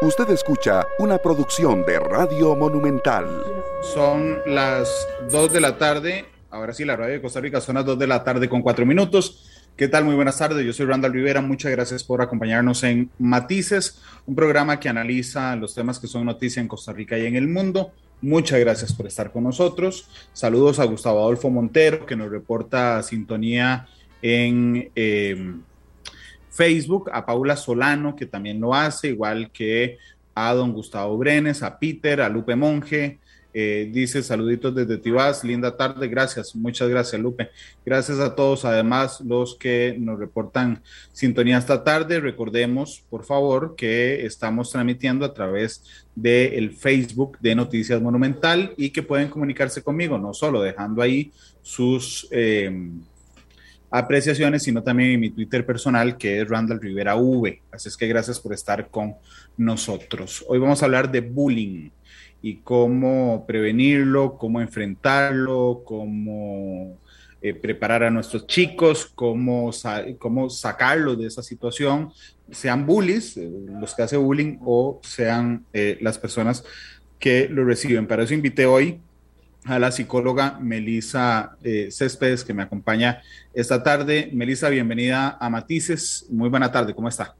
Usted escucha una producción de Radio Monumental. Son las 2 de la tarde. Ahora sí, la radio de Costa Rica son las 2 de la tarde con 4 minutos. ¿Qué tal? Muy buenas tardes. Yo soy Randall Rivera. Muchas gracias por acompañarnos en Matices, un programa que analiza los temas que son noticia en Costa Rica y en el mundo. Muchas gracias por estar con nosotros. Saludos a Gustavo Adolfo Montero, que nos reporta sintonía en eh, Facebook, a Paula Solano, que también lo hace, igual que a don Gustavo Brenes, a Peter, a Lupe Monge. Eh, dice saluditos desde Tibás, linda tarde, gracias, muchas gracias Lupe. Gracias a todos, además los que nos reportan sintonía esta tarde. Recordemos, por favor, que estamos transmitiendo a través del Facebook de Noticias Monumental y que pueden comunicarse conmigo, no solo dejando ahí sus... Eh, apreciaciones, sino también en mi Twitter personal, que es Randall Rivera V. Así es que gracias por estar con nosotros. Hoy vamos a hablar de bullying y cómo prevenirlo, cómo enfrentarlo, cómo eh, preparar a nuestros chicos, cómo, cómo sacarlos de esa situación, sean bullies, eh, los que hacen bullying, o sean eh, las personas que lo reciben. Para eso invité hoy a la psicóloga Melisa eh, Céspedes, que me acompaña esta tarde. Melisa, bienvenida a Matices. Muy buena tarde, ¿cómo está?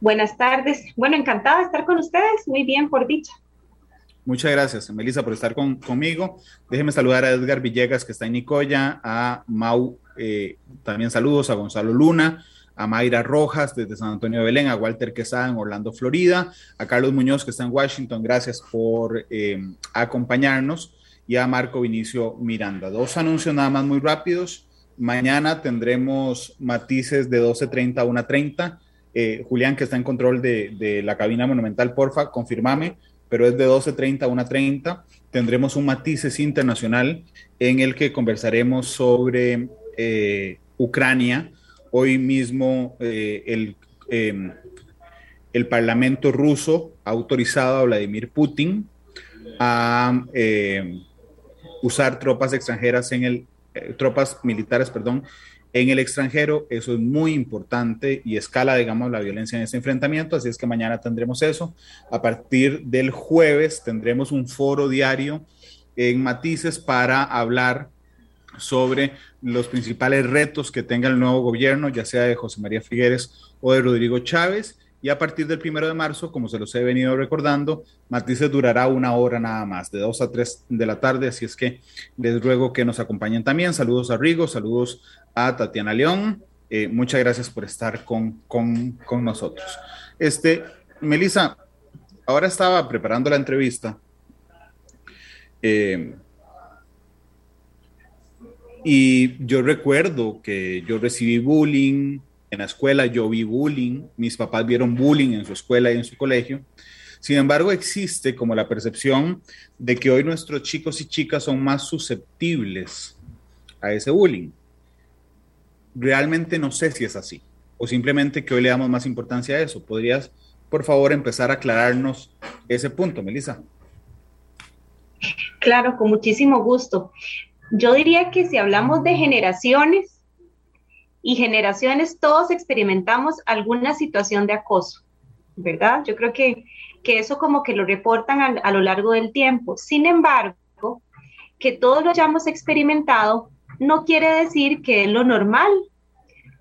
Buenas tardes. Bueno, encantada de estar con ustedes. Muy bien, por dicha. Muchas gracias, Melisa, por estar conmigo. Déjeme saludar a Edgar Villegas, que está en Nicoya, a Mau, eh, también saludos a Gonzalo Luna, a Mayra Rojas desde San Antonio de Belén, a Walter Quesada en Orlando, Florida, a Carlos Muñoz que está en Washington, gracias por eh, acompañarnos, y a Marco Vinicio Miranda. Dos anuncios nada más muy rápidos. Mañana tendremos matices de 12.30 a 1.30. Eh, Julián, que está en control de, la cabina monumental, porfa, confirmame, pero es de 12.30 a 1.30. Tendremos un matices internacional en el que conversaremos sobre eh, Ucrania, Hoy mismo eh, el, em, el Parlamento ruso ha autorizado a Vladimir Putin a em, usar tropas extranjeras en el, eh, tropas militares, perdón, en el extranjero. Eso es muy importante y escala, digamos, la violencia en ese enfrentamiento. Así es que mañana tendremos eso. A partir del jueves tendremos un foro diario en Matices para hablar sobre los principales retos que tenga el nuevo gobierno, ya sea de José María Figueres o de Rodrigo Chávez. Y a partir del primero de marzo, como se los he venido recordando, Matices durará una hora nada más, de 2 a 3 de la tarde. Así es que les ruego que nos acompañen también. Saludos a Rigo, saludos a Tatiana León. Eh, muchas gracias por estar con, con, con nosotros. Este, Melissa, ahora estaba preparando la entrevista. Eh, y yo recuerdo que yo recibí bullying en la escuela, yo vi bullying, mis papás vieron bullying en su escuela y en su colegio. Sin embargo, existe como la percepción de que hoy nuestros chicos y chicas son más susceptibles a ese bullying. Realmente no sé si es así o simplemente que hoy le damos más importancia a eso. ¿Podrías, por favor, empezar a aclararnos ese punto, Melissa? Claro, con muchísimo gusto. Yo diría que si hablamos de generaciones y generaciones, todos experimentamos alguna situación de acoso, ¿verdad? Yo creo que, eso como que lo reportan a, lo largo del tiempo. Sin embargo, que todos lo hayamos experimentado no quiere decir que es lo normal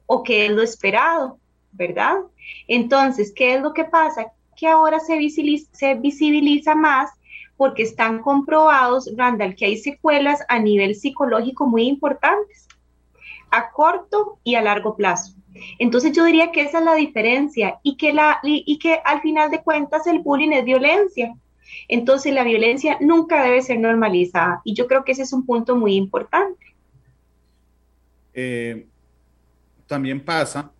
o que es lo esperado, ¿verdad? Entonces, ¿qué es lo que pasa? Que ahora se visibiliza más porque están comprobados, Randall, que hay secuelas a nivel psicológico muy importantes, a corto y a largo plazo. Entonces yo diría que esa es la diferencia y que, la, y, que al final de cuentas el bullying es violencia. Entonces la violencia nunca debe ser normalizada y yo creo que ese es un punto muy importante. Eh, también pasa,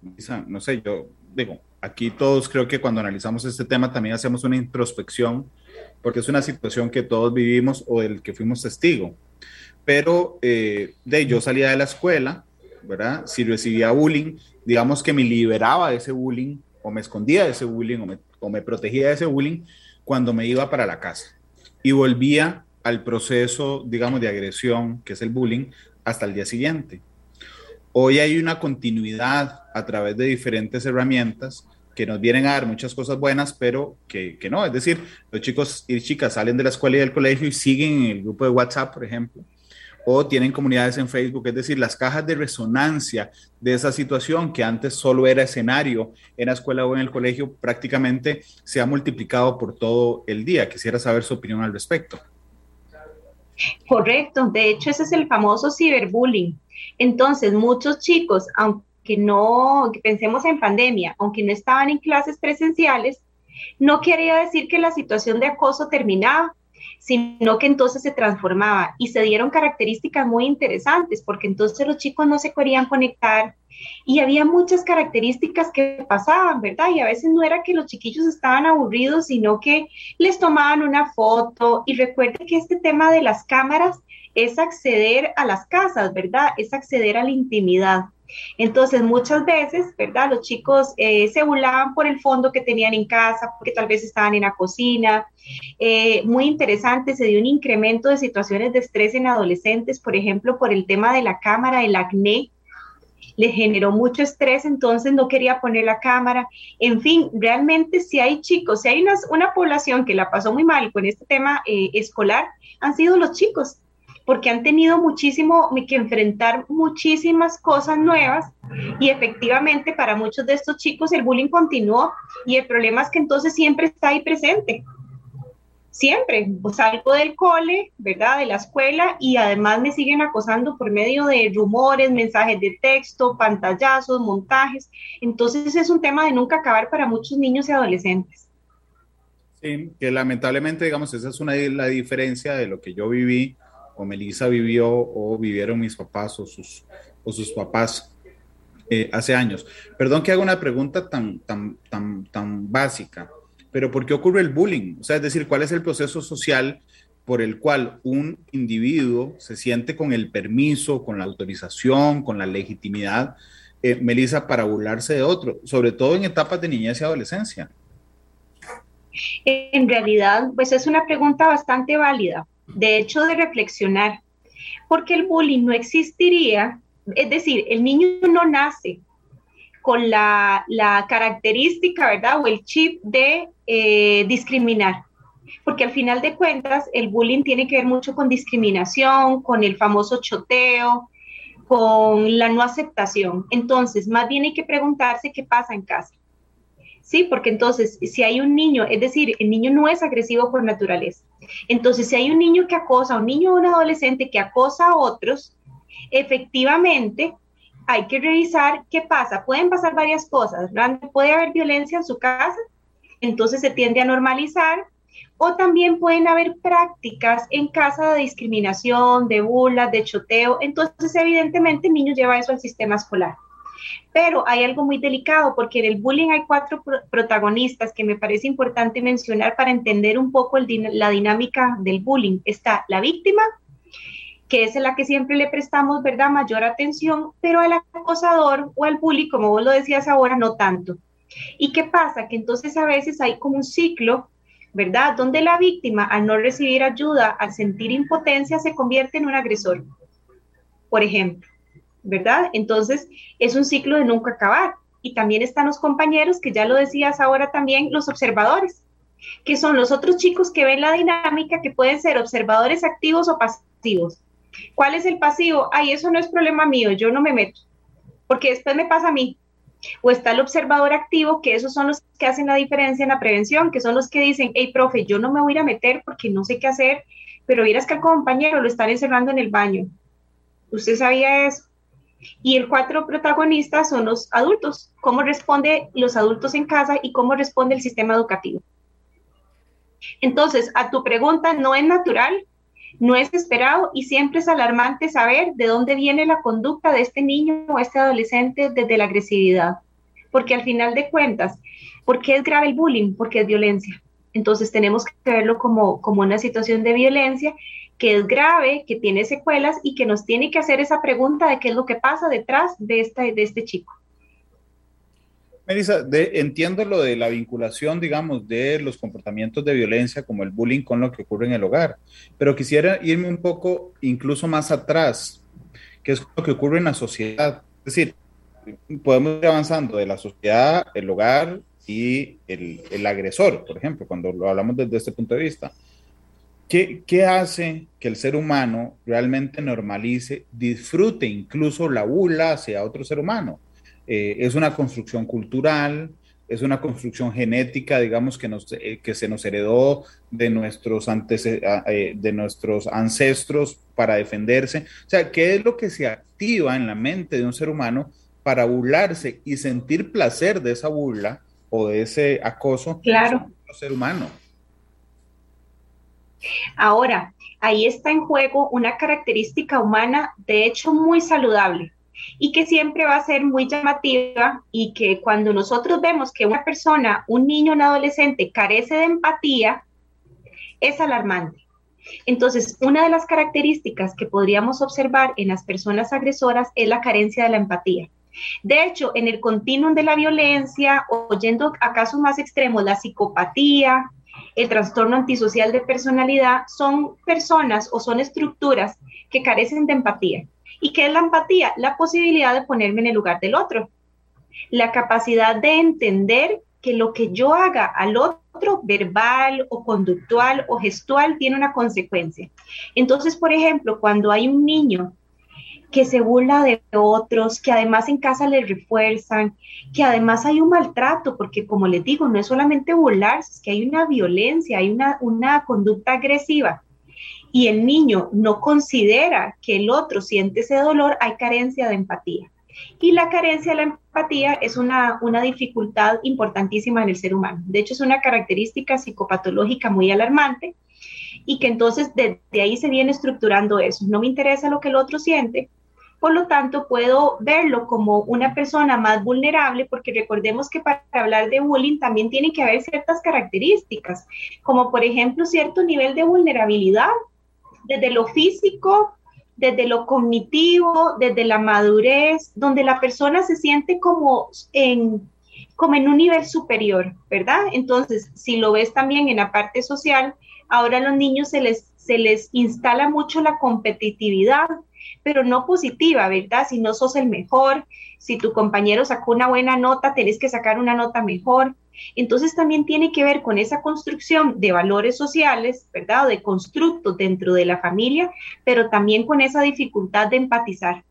no sé, yo digo, aquí todos creo que cuando analizamos este tema también hacemos una introspección porque es una situación que todos vivimos o del que fuimos testigo. Pero eh, de yo salía de la escuela, ¿verdad? Si recibía bullying, digamos que me liberaba de ese bullying o me escondía de ese bullying o me, o me protegía de ese bullying cuando me iba para la casa y volvía al proceso, digamos, de agresión, que es el bullying, hasta el día siguiente. Hoy hay una continuidad a través de diferentes herramientas que nos vienen a dar muchas cosas buenas, pero que, que, no. Es decir, los chicos y chicas salen de la escuela y del colegio y siguen en el grupo de WhatsApp, por ejemplo, o tienen comunidades en Facebook, es decir, las cajas de resonancia de esa situación que antes solo era escenario en la escuela o en el colegio, prácticamente se ha multiplicado por todo el día. Quisiera saber su opinión al respecto. Correcto, de hecho ese es el famoso ciberbullying. Entonces, muchos chicos, aunque no, pensemos en pandemia, aunque no estaban en clases presenciales, no quería decir que la situación de acoso terminaba, sino que entonces se transformaba y se dieron características muy interesantes, porque entonces los chicos no se querían conectar y había muchas características que pasaban, ¿verdad? Y a veces no era que los chiquillos estaban aburridos, sino que les tomaban una foto y recuerden que este tema de las cámaras es acceder a las casas, ¿verdad? Es acceder a la intimidad. Entonces, muchas veces, ¿verdad? Los chicos eh, se burlaban por el fondo que tenían en casa, porque tal vez estaban en la cocina. Eh, muy interesante, se dio un incremento de situaciones de estrés en adolescentes, por ejemplo, por el tema de la cámara, el acné. Le generó mucho estrés, entonces no quería poner la cámara. En fin, realmente si hay chicos, si hay una, población que la pasó muy mal con este tema eh, escolar, han sido los chicos porque han tenido muchísimo que enfrentar muchísimas cosas nuevas y efectivamente para muchos de estos chicos el bullying continuó y el problema es que entonces siempre está ahí presente. Siempre, pues salgo del cole, ¿verdad? De la escuela y además me siguen acosando por medio de rumores, mensajes de texto, pantallazos, montajes. Entonces es un tema de nunca acabar para muchos niños y adolescentes. Sí, que lamentablemente, digamos, esa es una la diferencia de lo que yo viví o Melissa vivió o vivieron mis papás o sus, o sus papás eh, hace años. Perdón que haga una pregunta tan, tan, tan, tan básica, pero ¿por qué ocurre el bullying? O sea, es decir, ¿cuál es el proceso social por el cual un individuo se siente con el permiso, con la autorización, con la legitimidad, eh, Melissa, para burlarse de otro, sobre todo en etapas de niñez y adolescencia? En realidad, pues es una pregunta bastante válida, de hecho de reflexionar, porque el bullying no existiría, es decir, el niño no nace con la, característica, ¿verdad? O el chip de eh, discriminar. Porque al final de cuentas, el bullying tiene que ver mucho con discriminación, con el famoso choteo, con la no aceptación. Entonces, más bien hay que preguntarse qué pasa en casa. ¿Sí? Porque entonces, si hay un niño, es decir, el niño no es agresivo por naturaleza. Entonces, si hay un niño que acosa, un niño o un adolescente que acosa a otros, efectivamente hay que revisar qué pasa. Pueden pasar varias cosas. Puede haber violencia en su casa, entonces se tiende a normalizar, o también pueden haber prácticas en casa de discriminación, de burlas, de choteo. Entonces, evidentemente, el niño lleva eso al sistema escolar. Pero hay algo muy delicado porque en el bullying hay cuatro protagonistas que me parece importante mencionar para entender un poco la dinámica del bullying. Está la víctima, que es la que siempre le prestamos, ¿verdad?, mayor atención, pero al acosador o al bully, como vos lo decías ahora, no tanto. ¿Y qué pasa? Que entonces a veces hay como un ciclo, ¿verdad?, donde la víctima, al no recibir ayuda, al sentir impotencia, se convierte en un agresor, por ejemplo. ¿Verdad? Entonces, es un ciclo de nunca acabar. Y también están los compañeros, que ya lo decías ahora también, los observadores, que son los otros chicos que ven la dinámica, que pueden ser observadores activos o pasivos. ¿Cuál es el pasivo? Ay, eso no es problema mío, yo no me meto, porque después me pasa a mí. O está el observador activo, que esos son los que hacen la diferencia en la prevención, que son los que dicen, hey, profe, yo no me voy a ir a meter porque no sé qué hacer, pero miras que al compañero lo están encerrando en el baño. ¿Usted sabía eso? Y el cuatro protagonistas son los adultos, cómo responden los adultos en casa y cómo responde el sistema educativo. Entonces, a tu pregunta, no es natural, no es esperado y siempre es alarmante saber de dónde viene la conducta de este niño o este adolescente desde la agresividad. Porque al final de cuentas, ¿por qué es grave el bullying? Porque es violencia. Entonces tenemos que verlo como, como una situación de violencia que es grave, que tiene secuelas y que nos tiene que hacer esa pregunta de qué es lo que pasa detrás de este, de este chico. Melissa, entiendo lo de la vinculación, digamos, de los comportamientos de violencia como el bullying con lo que ocurre en el hogar, pero quisiera irme un poco incluso más atrás, que es lo que ocurre en la sociedad. Es decir, podemos ir avanzando de la sociedad, el hogar y el, el, agresor, por ejemplo, cuando lo hablamos desde este punto de vista. ¿Qué, ¿Qué hace que el ser humano realmente normalice, disfrute incluso la burla hacia otro ser humano? Eh, es una construcción cultural, es una construcción genética, digamos, que, nos, eh, que se nos heredó de nuestros, antes, eh, de nuestros ancestros para defenderse. O sea, ¿qué es lo que se activa en la mente de un ser humano para burlarse y sentir placer de esa burla o de ese acoso claro. ser humano? Ahora, ahí está en juego una característica humana, de hecho, muy saludable y que siempre va a ser muy llamativa y que cuando nosotros vemos que una persona, un niño, un adolescente carece de empatía, es alarmante. Entonces, una de las características que podríamos observar en las personas agresoras es la carencia de la empatía. De hecho, en el continuum de la violencia, oyendo a casos más extremos, la psicopatía, el trastorno antisocial de personalidad, son personas o son estructuras que carecen de empatía. ¿Y qué es la empatía? La posibilidad de ponerme en el lugar del otro. La capacidad de entender que lo que yo haga al otro, verbal o conductual o gestual, tiene una consecuencia. Entonces, por ejemplo, cuando hay un niño que se burla de otros, que además en casa le refuerzan, que además hay un maltrato, porque como les digo, no es solamente burlarse, es que hay una violencia, hay una, una conducta agresiva y el niño no considera que el otro siente ese dolor, hay carencia de empatía. Y la carencia de la empatía es una, una dificultad importantísima en el ser humano. De hecho, es una característica psicopatológica muy alarmante y que entonces desde ahí se viene estructurando eso. No me interesa lo que el otro siente, por lo tanto puedo verlo como una persona más vulnerable porque recordemos que para hablar de bullying también tiene que haber ciertas características, como por ejemplo cierto nivel de vulnerabilidad desde lo físico, desde lo cognitivo, desde la madurez, donde la persona se siente como en, como en un nivel superior, ¿verdad? Entonces, si lo ves también en la parte social, ahora a los niños se les, se les instala mucho la competitividad, pero no positiva, ¿verdad? Si no sos el mejor, si tu compañero sacó una buena nota, tenés que sacar una nota mejor. Entonces también tiene que ver con esa construcción de valores sociales, ¿verdad? O de constructos dentro de la familia, pero también con esa dificultad de empatizar.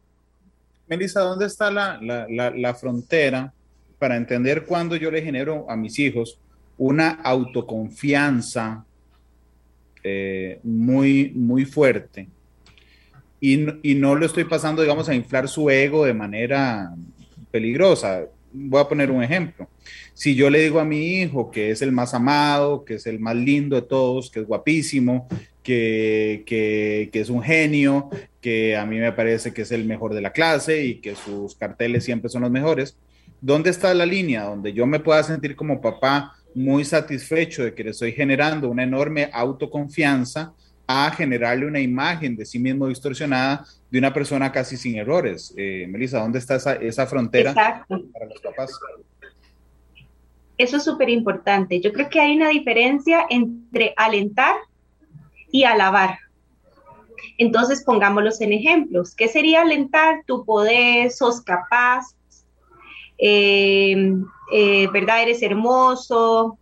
Melissa, ¿dónde está la, la, la, frontera para entender cuándo yo le genero a mis hijos una autoconfianza eh, muy, muy fuerte? Y, no lo estoy pasando, digamos, a inflar su ego de manera peligrosa. Voy a poner un ejemplo. Si yo le digo a mi hijo que es el más amado, que es el más lindo de todos, que es guapísimo, que, que, que es un genio, que a mí me parece que es el mejor de la clase y que sus carteles siempre son los mejores, ¿dónde está la línea donde yo me pueda sentir como papá muy satisfecho de que le estoy generando una enorme autoconfianza? A generarle una imagen de sí mismo distorsionada de una persona casi sin errores. Eh, Melissa, ¿dónde está esa, esa frontera para los papás? Eso es súper importante. Yo creo que hay una diferencia entre alentar y alabar. Entonces, pongámoslos en ejemplos. ¿Qué sería alentar? Tu poder, sos capaz, eh, eh, ¿verdad? Eres hermoso,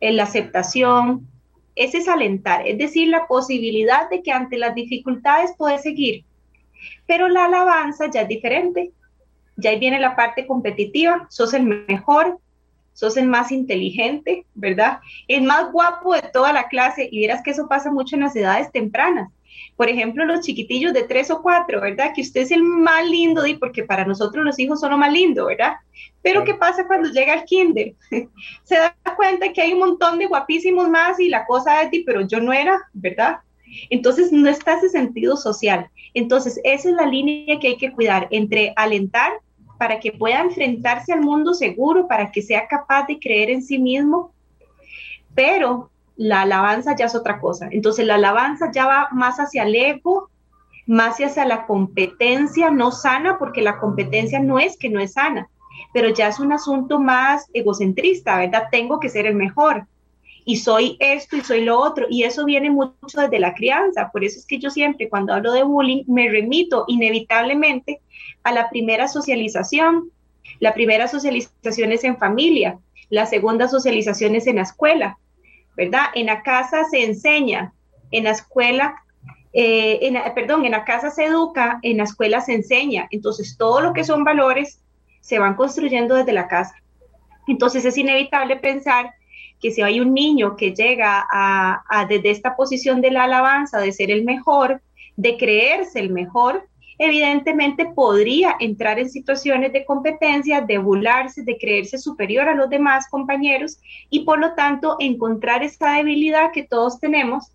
en la aceptación. Es alentar, es decir, la posibilidad de que ante las dificultades puedes seguir. Pero la alabanza ya es diferente. Ya ahí viene la parte competitiva, sos el mejor, sos el más inteligente, ¿verdad? El más guapo de toda la clase y verás que eso pasa mucho en las edades tempranas. Por ejemplo, los chiquitillos de tres o cuatro, ¿verdad? Que usted es el más lindo, porque para nosotros los hijos son lo más lindo, ¿verdad? Pero ¿qué pasa cuando llega al kinder? Se da cuenta que hay un montón de guapísimos más y la cosa es, pero yo no era, ¿verdad? Entonces no está ese sentido social. Entonces esa es la línea que hay que cuidar entre alentar para que pueda enfrentarse al mundo seguro, para que sea capaz de creer en sí mismo, pero la alabanza ya es otra cosa. Entonces la alabanza ya va más hacia el ego, más hacia la competencia no sana, porque la competencia no es que no es sana, pero ya es un asunto más egocentrista, ¿verdad? Tengo que ser el mejor y soy esto y soy lo otro, y eso viene mucho desde la crianza, por eso es que yo siempre cuando hablo de bullying me remito inevitablemente a la primera socialización. La primera socialización es en familia, La segunda socialización es en la escuela, ¿verdad? En la casa se enseña, en la escuela, eh, en perdón, en la casa se educa, en la escuela se enseña. Entonces, todo lo que son valores se van construyendo desde la casa. Entonces, es inevitable pensar que si hay un niño que llega a, a desde esta posición de la alabanza, de ser el mejor, de creerse el mejor, evidentemente podría entrar en situaciones de competencia, de burlarse, de creerse superior a los demás compañeros y por lo tanto encontrar esa debilidad que todos tenemos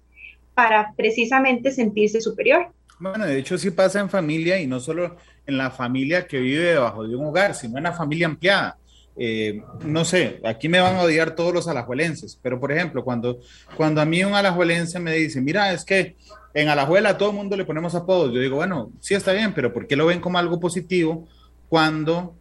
para precisamente sentirse superior. Bueno, de hecho sí pasa en familia y no solo en la familia que vive debajo de un hogar, sino en la familia ampliada. Eh, no sé, aquí me van a odiar todos los alajuelenses, pero por ejemplo, cuando, cuando a mí un alajuelense me dice, mira, es que en Alajuela todo el mundo le ponemos apodos, yo digo, bueno, sí está bien, pero ¿por qué lo ven como algo positivo cuando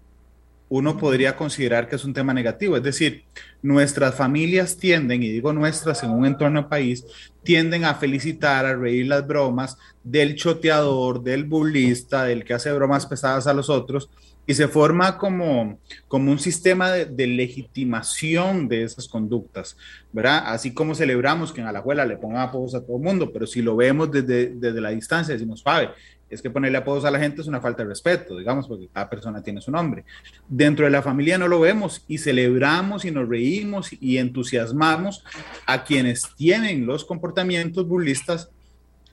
uno podría considerar que es un tema negativo? Es decir, nuestras familias tienden, y digo nuestras en un entorno país, tienden a felicitar, a reír las bromas del choteador, del burlista, del que hace bromas pesadas a los otros, y se forma como, como un sistema de, legitimación de esas conductas, ¿verdad? Así como celebramos que en Alajuela le pongan apodos a todo el mundo, pero si lo vemos desde, desde la distancia, decimos, Fabe, es que ponerle apodos a la gente es una falta de respeto, digamos, porque cada persona tiene su nombre. Dentro de la familia no lo vemos y celebramos y nos reímos y entusiasmamos a quienes tienen los comportamientos burlistas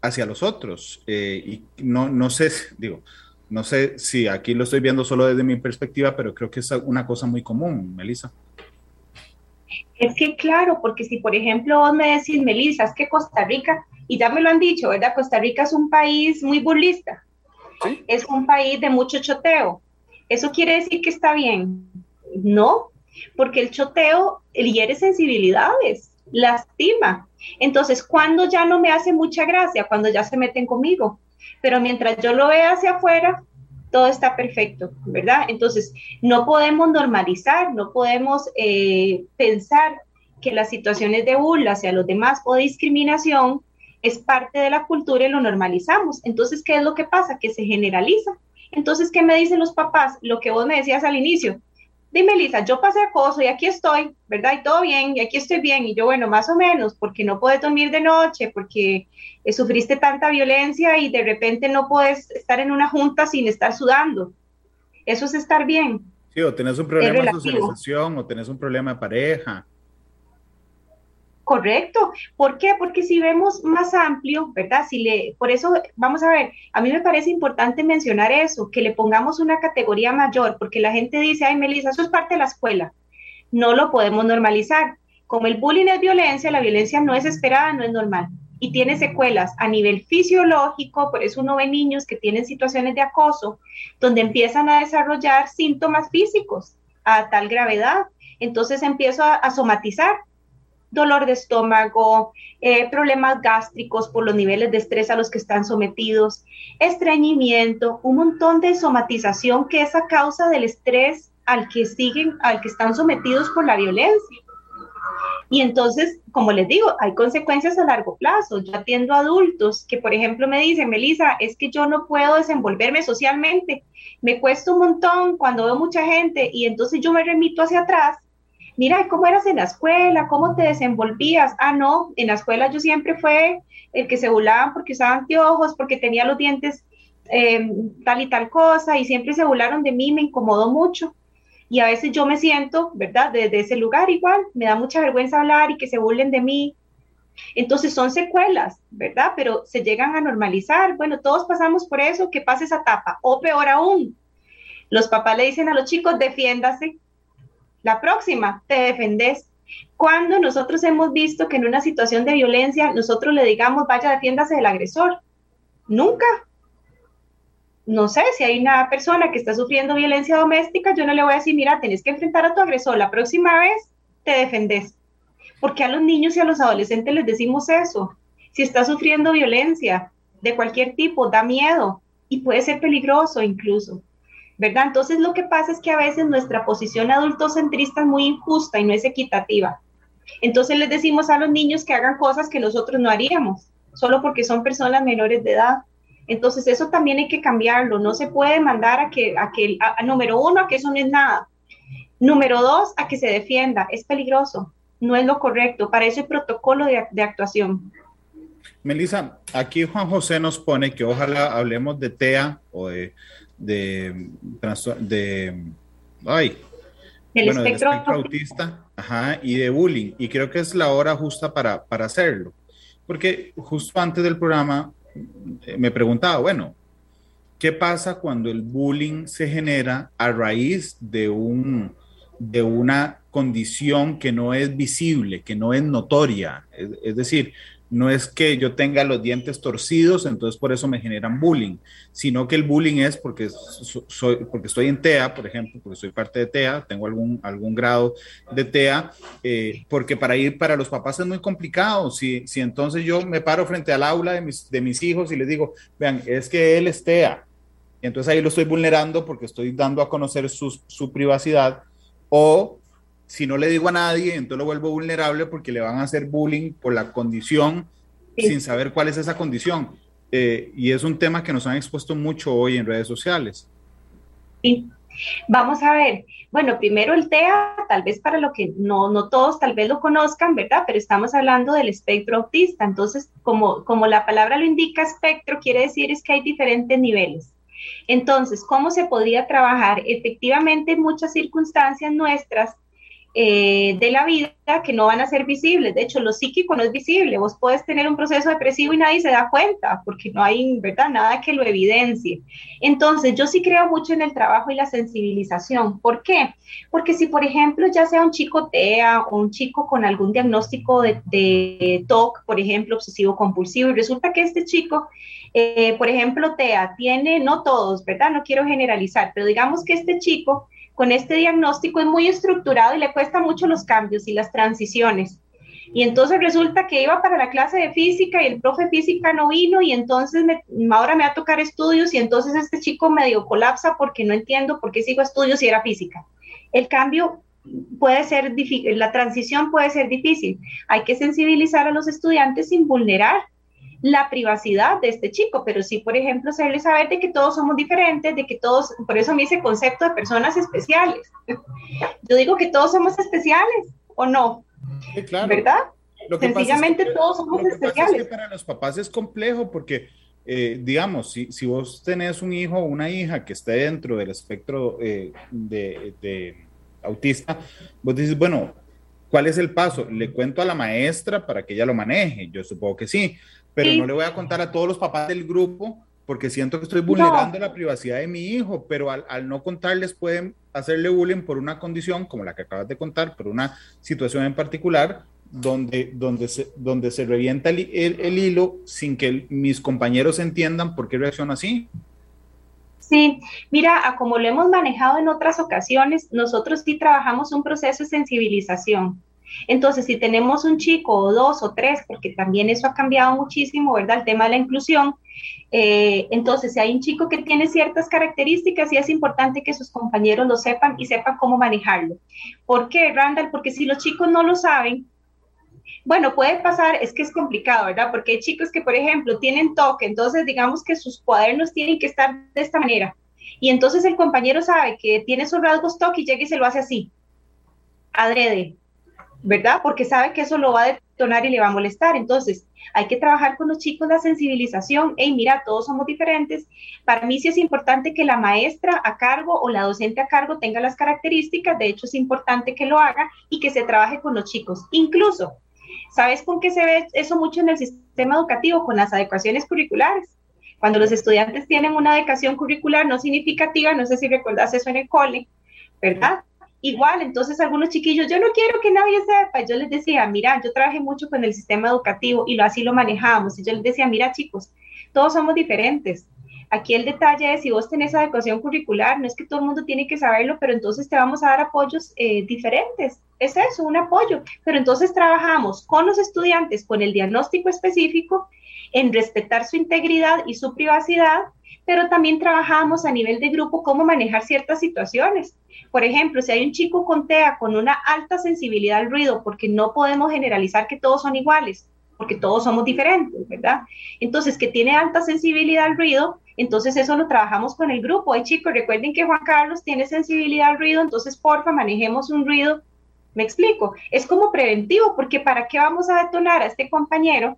hacia los otros. Eh, y no, no sé, digo, no sé si aquí lo estoy viendo solo desde mi perspectiva, pero creo que es una cosa muy común, Melissa. Es que claro, porque si por ejemplo vos me decís, Melissa, es que Costa Rica, y ya me lo han dicho, ¿verdad? Costa Rica es un país muy burlista, es un país de mucho choteo. ¿Eso quiere decir que está bien? No, porque el choteo hiere sensibilidades, lastima. Entonces, cuando ya no me hace mucha gracia? Cuando ya se meten conmigo pero mientras yo lo vea hacia afuera, todo está perfecto, ¿verdad? Entonces, no podemos normalizar, no podemos eh, pensar que las situaciones de burla hacia los demás o discriminación es parte de la cultura y lo normalizamos. Entonces, ¿qué es lo que pasa? Que se generaliza. Entonces, ¿qué me dicen los papás? Lo que vos me decías al inicio, dime Lisa, yo pasé acoso y aquí estoy, ¿verdad? Y todo bien, y aquí estoy bien. Y yo, bueno, más o menos, porque no puedes dormir de noche, porque eh, sufriste tanta violencia y de repente no puedes estar en una junta sin estar sudando. Eso es estar bien. Sí, o tenés un problema de socialización, o tenés un problema de pareja. Correcto. ¿Por qué? Porque si vemos más amplio, ¿verdad? Si le, por eso, vamos a ver, a mí me parece importante mencionar eso, que le pongamos una categoría mayor, porque la gente dice, ay, Melissa, eso es parte de la escuela. No lo podemos normalizar. Como el bullying es violencia, la violencia no es esperada, no es normal. Y tiene secuelas a nivel fisiológico, por eso uno ve niños que tienen situaciones de acoso, donde empiezan a desarrollar síntomas físicos a tal gravedad. Entonces empiezo a, a somatizar dolor de estómago, eh, problemas gástricos por los niveles de estrés a los que están sometidos, estreñimiento, un montón de somatización que es a causa del estrés al que siguen, al que están sometidos por la violencia. Y entonces, como les digo, hay consecuencias a largo plazo. Yo atiendo adultos que, por ejemplo, me dicen, Melissa, es que yo no puedo desenvolverme socialmente. Me cuesta un montón cuando veo mucha gente y entonces yo me remito hacia atrás mira, ¿cómo eras en la escuela? ¿Cómo te desenvolvías? Ah, no, en la escuela yo siempre fue el que se burlaban porque usaba anteojos, porque tenía los dientes eh, tal y tal cosa, y siempre se burlaron de mí, me incomodó mucho. Y a veces yo me siento, ¿verdad? Desde ese lugar igual, me da mucha vergüenza hablar y que se burlen de mí. Entonces son secuelas, ¿verdad? Pero se llegan a normalizar. Bueno, todos pasamos por eso, que pase esa etapa. O peor aún, los papás le dicen a los chicos, defiéndase, la próxima, te defendes. Cuando nosotros hemos visto que en una situación de violencia nosotros le digamos, vaya, defiéndase del agresor. Nunca. No sé, si hay una persona que está sufriendo violencia doméstica, yo no le voy a decir, mira, tenés que enfrentar a tu agresor. La próxima vez te defendes. Porque a los niños y a los adolescentes les decimos eso. Si está sufriendo violencia de cualquier tipo, da miedo y puede ser peligroso incluso. ¿Verdad? Entonces lo que pasa es que a veces nuestra posición adultocentrista es muy injusta y no es equitativa. Entonces les decimos a los niños que hagan cosas que nosotros no haríamos, solo porque son personas menores de edad. Entonces eso también hay que cambiarlo, no se puede mandar a que, a que, a, número uno, a que eso no es nada. Número dos, a que se defienda. Es peligroso, no es lo correcto. Para eso hay protocolo de, actuación. Melissa, aquí Juan José nos pone que ojalá hablemos de TEA o de, de, de ay, el espectro, autista ajá, y de bullying. Y creo que es la hora justa para, para hacerlo. Porque justo antes del programa eh, me preguntaba, bueno, ¿qué pasa cuando el bullying se genera a raíz de, un, de una condición que no es visible, que no es notoria? es decir, no es que yo tenga los dientes torcidos, entonces por eso me generan bullying, sino que el bullying es porque, soy, porque estoy en TEA, por ejemplo, porque soy parte de TEA, tengo algún, algún grado de TEA, eh, porque para ir para los papás es muy complicado. Si, si entonces yo me paro frente al aula de mis, de mis hijos y les digo, vean, es que él es TEA, entonces ahí lo estoy vulnerando porque estoy dando a conocer su, su privacidad, o si no le digo a nadie, entonces lo vuelvo vulnerable porque le van a hacer bullying por la condición sin saber cuál es esa condición. Eh, y es un tema que nos han expuesto mucho hoy en redes sociales. Sí. Vamos a ver, bueno, primero el TEA, tal vez para lo que no, no todos tal vez lo conozcan, ¿verdad? Pero estamos hablando del espectro autista. Entonces, como, como la palabra lo indica, espectro quiere decir es que hay diferentes niveles. Entonces, ¿cómo se podría trabajar? Efectivamente, en muchas circunstancias nuestras eh, de la vida que no van a ser visibles. De hecho, lo psíquico no es visible. Vos puedes tener un proceso depresivo y nadie se da cuenta porque no hay, ¿verdad? Nada que lo evidencie. Entonces, yo sí creo mucho en el trabajo y la sensibilización. ¿Por qué? Porque si, por ejemplo, ya sea un chico TEA o un chico con algún diagnóstico de, TOC, por ejemplo, obsesivo compulsivo, y resulta que este chico eh, por ejemplo, TEA tiene, no todos, ¿verdad? No quiero generalizar, pero digamos que este chico con este diagnóstico es muy estructurado y le cuesta mucho los cambios y las transiciones. Y entonces resulta que iba para la clase de física y el profe física no vino y entonces ahora me va a tocar estudios y entonces este chico medio colapsa porque no entiendo por qué sigo estudios si era física. El cambio puede ser difícil, la transición puede ser difícil. Hay que sensibilizar a los estudiantes sin vulnerar la privacidad de este chico, pero sí, por ejemplo, hacerle saber de que todos somos diferentes, de que todos, por eso a mí ese concepto de personas especiales. Yo digo que todos somos especiales, ¿o no? claro. ¿Verdad? Sencillamente todos somos especiales. para los papás es complejo porque, eh, digamos, si, si, vos tenés un hijo o una hija que esté dentro del espectro eh, de, de autista, vos dices, bueno, ¿cuál es el paso? ¿Le cuento a la maestra para que ella lo maneje? Yo supongo que sí pero no le voy a contar a todos los papás del grupo porque siento que estoy vulnerando la privacidad de mi hijo, pero al, no contarles pueden hacerle bullying por una condición como la que acabas de contar, por una situación en particular donde, donde, se, donde se revienta el, el, hilo sin que mis compañeros entiendan por qué reacciona así. Sí, mira, como lo hemos manejado en otras ocasiones, nosotros sí trabajamos un proceso de sensibilización. Entonces, si tenemos un chico o dos o tres, porque también eso ha cambiado muchísimo, ¿verdad? El tema de la inclusión. Eh, entonces, si hay un chico que tiene ciertas características, sí es importante que sus compañeros lo sepan y sepan cómo manejarlo. ¿Por qué, Randall? Porque si los chicos no lo saben, bueno, puede pasar, es que es complicado, ¿verdad? Porque hay chicos que, por ejemplo, tienen toque, entonces digamos que sus cuadernos tienen que estar de esta manera. Y entonces el compañero sabe que tiene esos rasgos toque y llega y se lo hace así, adrede. ¿Verdad? Porque sabe que eso lo va a detonar y le va a molestar. Entonces, hay que trabajar con los chicos la sensibilización. Hey, mira, todos somos diferentes. Para mí sí es importante que la maestra a cargo o la docente a cargo tenga las características. De hecho, es importante que lo haga y que se trabaje con los chicos. Incluso, ¿sabes con qué se ve eso mucho en el sistema educativo? Con las adecuaciones curriculares. Cuando los estudiantes tienen una adecuación curricular no significativa, no sé si recuerdas eso en el cole, ¿verdad? Igual, entonces algunos chiquillos, yo no quiero que nadie sepa, yo les decía, mira, yo trabajé mucho con el sistema educativo y lo así lo manejábamos, y yo les decía, mira chicos, todos somos diferentes. Aquí el detalle es, si vos tenés adecuación curricular, no es que todo el mundo tiene que saberlo, pero entonces te vamos a dar apoyos eh, diferentes. Es eso, un apoyo. Pero entonces trabajamos con los estudiantes con el diagnóstico específico en respetar su integridad y su privacidad, pero también trabajamos a nivel de grupo cómo manejar ciertas situaciones. Por ejemplo, si hay un chico con TEA con una alta sensibilidad al ruido, porque no podemos generalizar que todos son iguales, porque todos somos diferentes, ¿verdad? Entonces, que tiene alta sensibilidad al ruido, entonces eso lo trabajamos con el grupo. Ay chicos, recuerden que Juan Carlos tiene sensibilidad al ruido, entonces porfa, manejemos un ruido. Me explico, es como preventivo, porque ¿para qué vamos a detonar a este compañero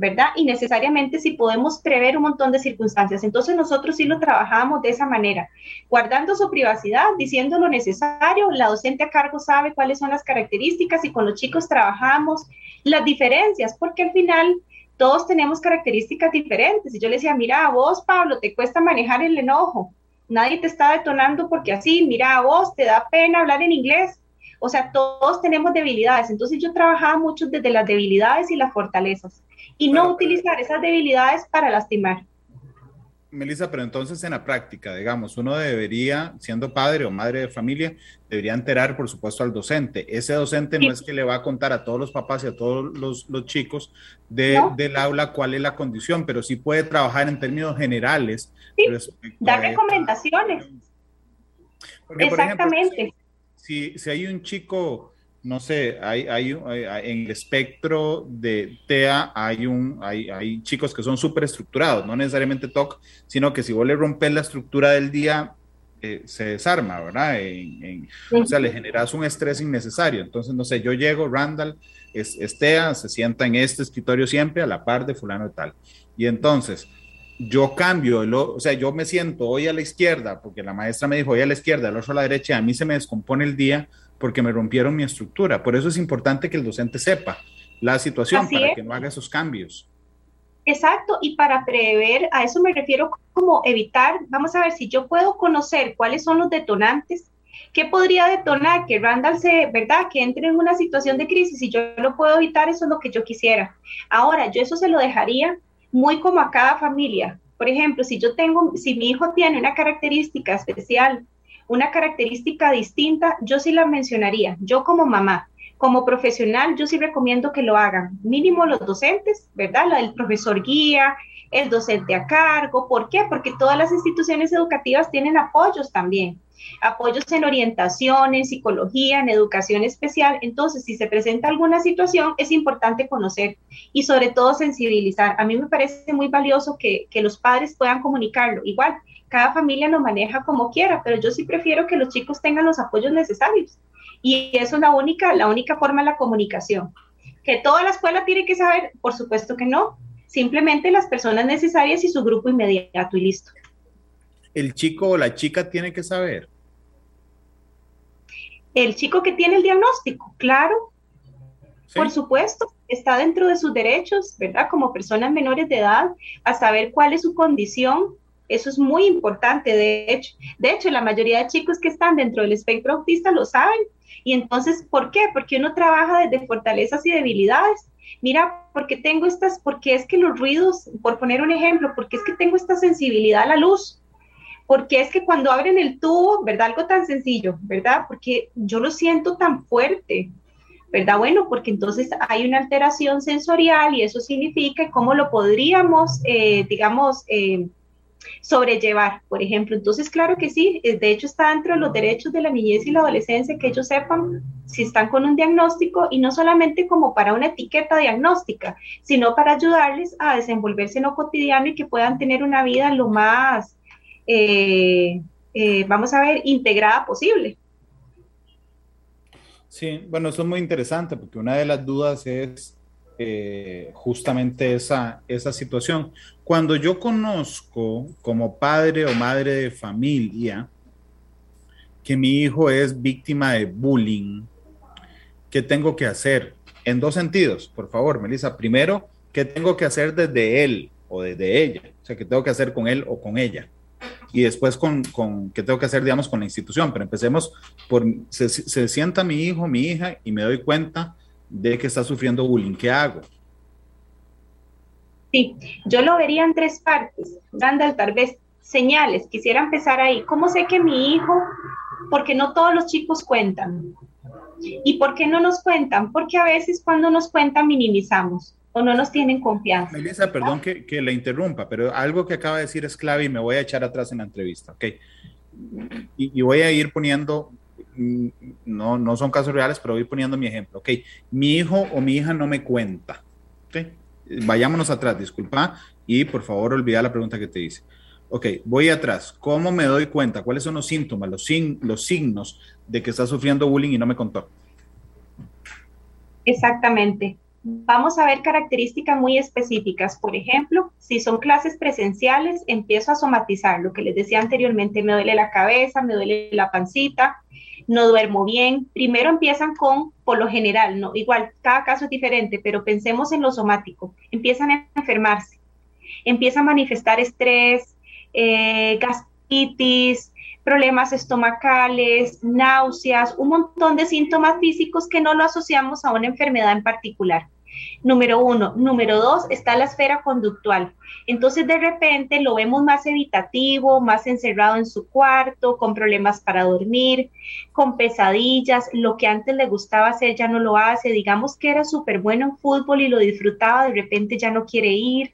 ¿verdad? Y necesariamente si podemos prever un montón de circunstancias. Entonces nosotros sí lo trabajamos de esa manera, guardando su privacidad, diciendo lo necesario, la docente a cargo sabe cuáles son las características y con los chicos trabajamos las diferencias, porque al final todos tenemos características diferentes. Y yo le decía, mira, a vos, Pablo, te cuesta manejar el enojo, nadie te está detonando porque así, mira, a vos te da pena hablar en inglés. O sea, todos tenemos debilidades. Entonces yo trabajaba mucho desde las debilidades y las fortalezas y no utilizar esas debilidades para lastimar. Melissa, pero entonces en la práctica, digamos, uno debería, siendo padre o madre de familia, debería enterar, por supuesto, al docente. Ese docente no es que le va a contar a todos los papás y a todos los, los chicos de, del aula cuál es la condición, pero sí puede trabajar en términos generales. dar recomendaciones. Exactamente. Si, si hay un chico no sé, hay, hay, en el espectro de TEA hay, un, hay, hay chicos que son súper estructurados, no necesariamente TOC, sino que si vos le rompes la estructura del día, eh, se desarma, ¿verdad? O sea, le generas un estrés innecesario. Entonces, no sé, yo llego, Randall, es, es, TEA, se sienta en este escritorio siempre a la par de fulano y tal. Y entonces, yo cambio, o sea, yo me siento hoy a la izquierda, porque la maestra me dijo hoy a la izquierda, el otro a la derecha, a mí se me descompone el día porque me rompieron mi estructura. Por eso es importante que el docente sepa la situación para que no haga esos cambios. Exacto, y para prever, a eso me refiero como evitar, vamos a ver si yo puedo conocer cuáles son los detonantes, qué podría detonar que Randall se, ¿verdad? Que entre en una situación de crisis y yo lo puedo evitar, eso es lo que yo quisiera. Ahora, yo eso se lo dejaría muy como a cada familia. Por ejemplo, si yo tengo, si mi hijo tiene una característica especial una característica distinta, yo sí la mencionaría. Yo como mamá, como profesional, yo sí recomiendo que lo hagan. Mínimo los docentes, ¿verdad? El profesor guía, el docente a cargo. ¿Por qué? Porque todas las instituciones educativas tienen apoyos también. Apoyos en orientación, en psicología, en educación especial. Entonces, si se presenta alguna situación, es importante conocer y sobre todo sensibilizar. A mí me parece muy valioso que, que los padres puedan comunicarlo. Igual, cada familia lo maneja como quiera, pero yo sí prefiero que los chicos tengan los apoyos necesarios. Y eso es la única, la única forma de la comunicación. ¿Que toda la escuela tiene que saber? Por supuesto que no. Simplemente las personas necesarias y su grupo inmediato y listo. ¿El chico o la chica tiene que saber? El chico que tiene el diagnóstico, claro. Por supuesto, está dentro de sus derechos, ¿verdad? Como personas menores de edad, a saber cuál es su condición eso es muy importante, de hecho. De hecho, la mayoría de chicos que están dentro del espectro autista lo saben. Y entonces, ¿por qué? Porque uno trabaja desde fortalezas y debilidades. Mira, porque tengo estas, porque es que los ruidos, por poner un ejemplo, porque es que tengo esta sensibilidad a la luz, porque es que cuando abren el tubo, ¿verdad? Algo tan sencillo, ¿verdad? Porque yo lo siento tan fuerte, ¿verdad? Bueno, porque entonces hay una alteración sensorial y eso significa cómo lo podríamos, eh, digamos, eh, sobrellevar, por ejemplo. Entonces, claro que sí, eh, de hecho está dentro de los derechos de la niñez y la adolescencia que ellos sepan si están con un diagnóstico y no solamente como para una etiqueta diagnóstica, sino para ayudarles a desenvolverse en lo cotidiano y que puedan tener una vida lo más, eh, eh, vamos a ver, integrada posible. Sí, bueno, eso es muy interesante porque una de las dudas es justamente esa, esa situación. Cuando yo conozco como padre o madre de familia que mi hijo es víctima de bullying, ¿qué tengo que hacer? En dos sentidos, por favor, Melissa. Primero, ¿qué tengo que hacer desde él o desde ella? O sea, ¿qué tengo que hacer con él o con ella? Y después con, con qué tengo que hacer, digamos, con la institución. Pero empecemos por, se, se sienta mi hijo, mi hija, y me doy cuenta de que está sufriendo bullying. ¿Qué hago? Sí, yo lo vería en tres partes. Randall, tal vez señales. Quisiera empezar ahí. ¿Cómo sé que mi hijo, porque no todos los chicos cuentan? ¿Y por qué no nos cuentan? Porque a veces cuando nos cuentan minimizamos o no nos tienen confianza. Melissa, perdón que, que le interrumpa, pero algo que acaba de decir es clave y me voy a echar atrás en la entrevista, ¿ok? Y, y voy a ir poniendo, no, no son casos reales, pero voy poniendo mi ejemplo, ¿ok? Mi hijo o mi hija no me cuenta Sí. Vayámonos atrás, disculpa, y por favor olvida la pregunta que te hice. Ok, voy atrás. ¿Cómo me doy cuenta? ¿Cuáles son los síntomas, los, los signos de que está sufriendo bullying y no me contó? Exactamente. Vamos a ver características muy específicas. Por ejemplo, si son clases presenciales, empiezo a somatizar lo que les decía anteriormente, me duele la cabeza, me duele la pancita, no duermo bien. Primero empiezan con, por lo general, no, igual, cada caso es diferente, pero pensemos en lo somático. Empiezan a enfermarse, empiezan a manifestar estrés, eh, gastritis, problemas estomacales, náuseas, un montón de síntomas físicos que no lo asociamos a una enfermedad en particular. Número uno. Número dos, está la esfera conductual. Entonces, de repente lo vemos más evitativo, más encerrado en su cuarto, con problemas para dormir, con pesadillas, lo que antes le gustaba hacer ya no lo hace. Digamos que era súper bueno en fútbol y lo disfrutaba, de repente ya no quiere ir.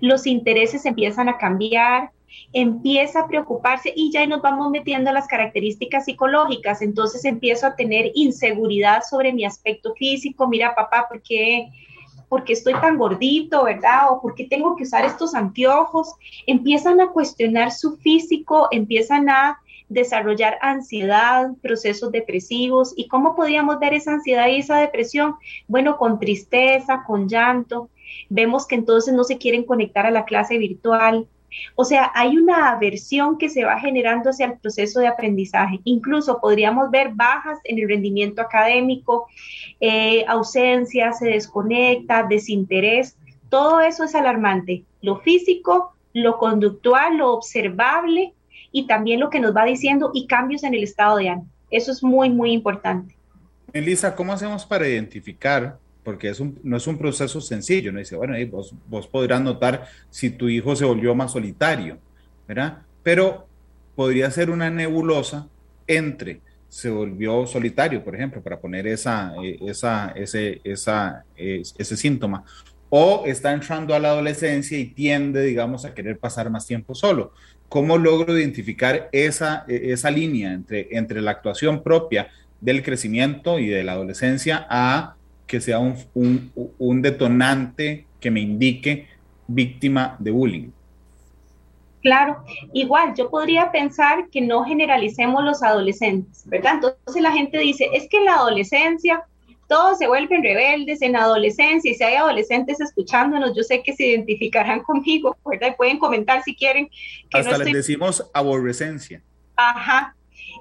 Los intereses empiezan a cambiar, empieza a preocuparse y ya nos vamos metiendo las características psicológicas. Entonces empiezo a tener inseguridad sobre mi aspecto físico. Mira, papá, ¿por qué? porque estoy tan gordito, ¿verdad? O porque tengo que usar estos anteojos. Empiezan a cuestionar su físico, empiezan a desarrollar ansiedad, procesos depresivos. ¿Y cómo podríamos ver esa ansiedad y esa depresión? Bueno, con tristeza, con llanto. Vemos que entonces no se quieren conectar a la clase virtual, o sea, hay una aversión que se va generando hacia el proceso de aprendizaje. Incluso podríamos ver bajas en el rendimiento académico, eh, ausencia, se desconecta, desinterés. Todo eso es alarmante. Lo físico, lo conductual, lo observable y también lo que nos va diciendo y cambios en el estado de ánimo. Eso es muy, muy importante. Elisa, ¿cómo hacemos para identificar porque es un, no es un proceso sencillo, no dice, bueno, vos, vos podrás notar si tu hijo se volvió más solitario, ¿verdad? Pero podría ser una nebulosa entre se volvió solitario, por ejemplo, para poner esa, eh, esa, ese, esa, ese síntoma, o está entrando a la adolescencia y tiende, digamos, a querer pasar más tiempo solo. ¿Cómo logro identificar esa, esa línea entre, entre la actuación propia del crecimiento y de la adolescencia a que sea un, un, detonante que me indique víctima de bullying. Claro, igual yo podría pensar que no generalicemos los adolescentes, ¿verdad? Entonces la gente dice, es que en la adolescencia todos se vuelven rebeldes en la adolescencia y si hay adolescentes escuchándonos, yo sé que se identificarán conmigo, ¿verdad? Y pueden comentar si quieren. Que Hasta les decimos aborrecencia. Ajá,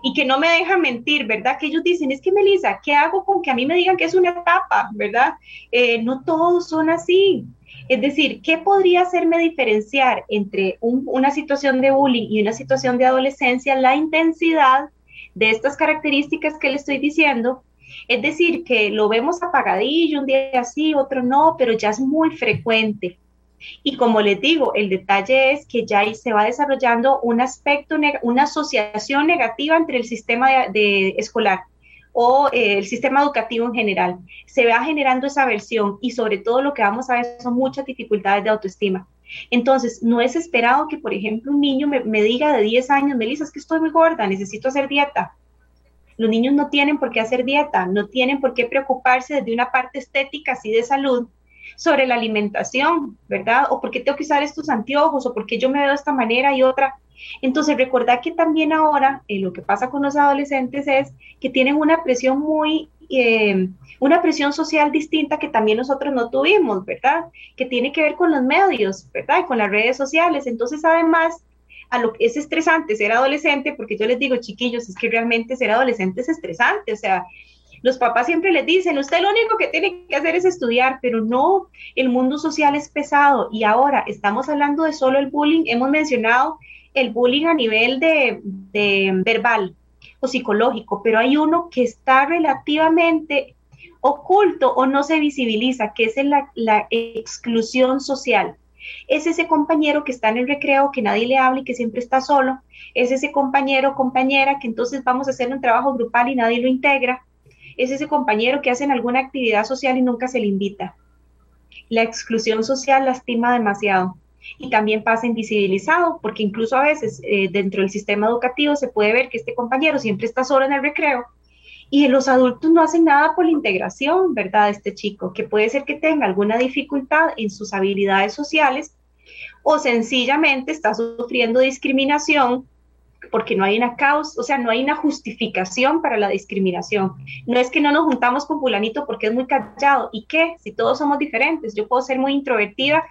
y que no me dejan mentir, ¿verdad? Que ellos dicen, es que Melissa, ¿qué hago con que a mí me digan que es una etapa, ¿verdad? Eh, no todos son así. Es decir, ¿qué podría hacerme diferenciar entre una situación de bullying y una situación de adolescencia? La intensidad de estas características que le estoy diciendo. Es decir, que lo vemos apagadillo, un día así, otro no, pero ya es muy frecuente. Y como les digo, el detalle es que ya se va desarrollando un aspecto, una asociación negativa entre el sistema de, escolar o eh, el sistema educativo en general. Se va generando esa versión y sobre todo lo que vamos a ver son muchas dificultades de autoestima. Entonces, no es esperado que, por ejemplo, un niño me, me diga de 10 años, Melissa, es que estoy muy gorda, necesito hacer dieta. Los niños no tienen por qué hacer dieta, no tienen por qué preocuparse desde una parte estética así de salud, sobre la alimentación, ¿verdad? O por qué tengo que usar estos anteojos, o por qué yo me veo de esta manera y otra. Entonces, recordar que también ahora eh, lo que pasa con los adolescentes es que tienen una presión muy, eh, una presión social distinta que también nosotros no tuvimos, ¿verdad? Que tiene que ver con los medios, ¿verdad? Y con las redes sociales. Entonces, además, a lo que es estresante ser adolescente, porque yo les digo, chiquillos, es que realmente ser adolescente es estresante, o sea, los papás siempre les dicen, usted lo único que tiene que hacer es estudiar, pero no, el mundo social es pesado y ahora estamos hablando de solo el bullying, hemos mencionado el bullying a nivel de, verbal o psicológico, pero hay uno que está relativamente oculto o no se visibiliza, que es la, la exclusión social. Es ese compañero que está en el recreo, que nadie le habla y que siempre está solo. Es ese compañero o compañera que entonces vamos a hacer un trabajo grupal y nadie lo integra es ese compañero que hace alguna actividad social y nunca se le invita. La exclusión social lastima demasiado y también pasa invisibilizado, porque incluso a veces eh, dentro del sistema educativo se puede ver que este compañero siempre está solo en el recreo y los adultos no hacen nada por la integración, ¿verdad? De este chico, que puede ser que tenga alguna dificultad en sus habilidades sociales o sencillamente está sufriendo discriminación porque no hay una causa, o sea, no hay una justificación para la discriminación. No es que no nos juntamos con fulanito porque es muy callado. ¿Y qué? Si todos somos diferentes, yo puedo ser muy introvertida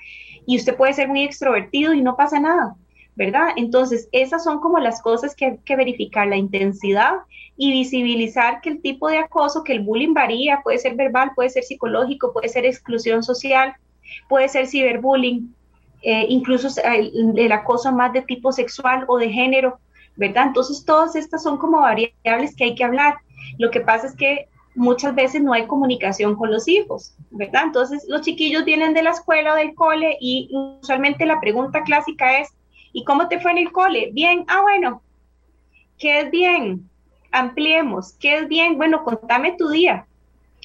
y usted puede ser muy extrovertido y no pasa nada, ¿verdad? Entonces, esas son como las cosas que hay que verificar, la intensidad y visibilizar que el tipo de acoso, que el bullying varía, puede ser verbal, puede ser psicológico, puede ser exclusión social, puede ser ciberbullying, eh, incluso el, acoso más de tipo sexual o de género, ¿verdad? Entonces, todas estas son como variables que hay que hablar. Lo que pasa es que muchas veces no hay comunicación con los hijos, ¿verdad? Entonces, los chiquillos vienen de la escuela o del cole y usualmente la pregunta clásica es, ¿y cómo te fue en el cole? Bien, ah, bueno, ¿qué es bien? Ampliemos, ¿qué es bien? Bueno, contame tu día.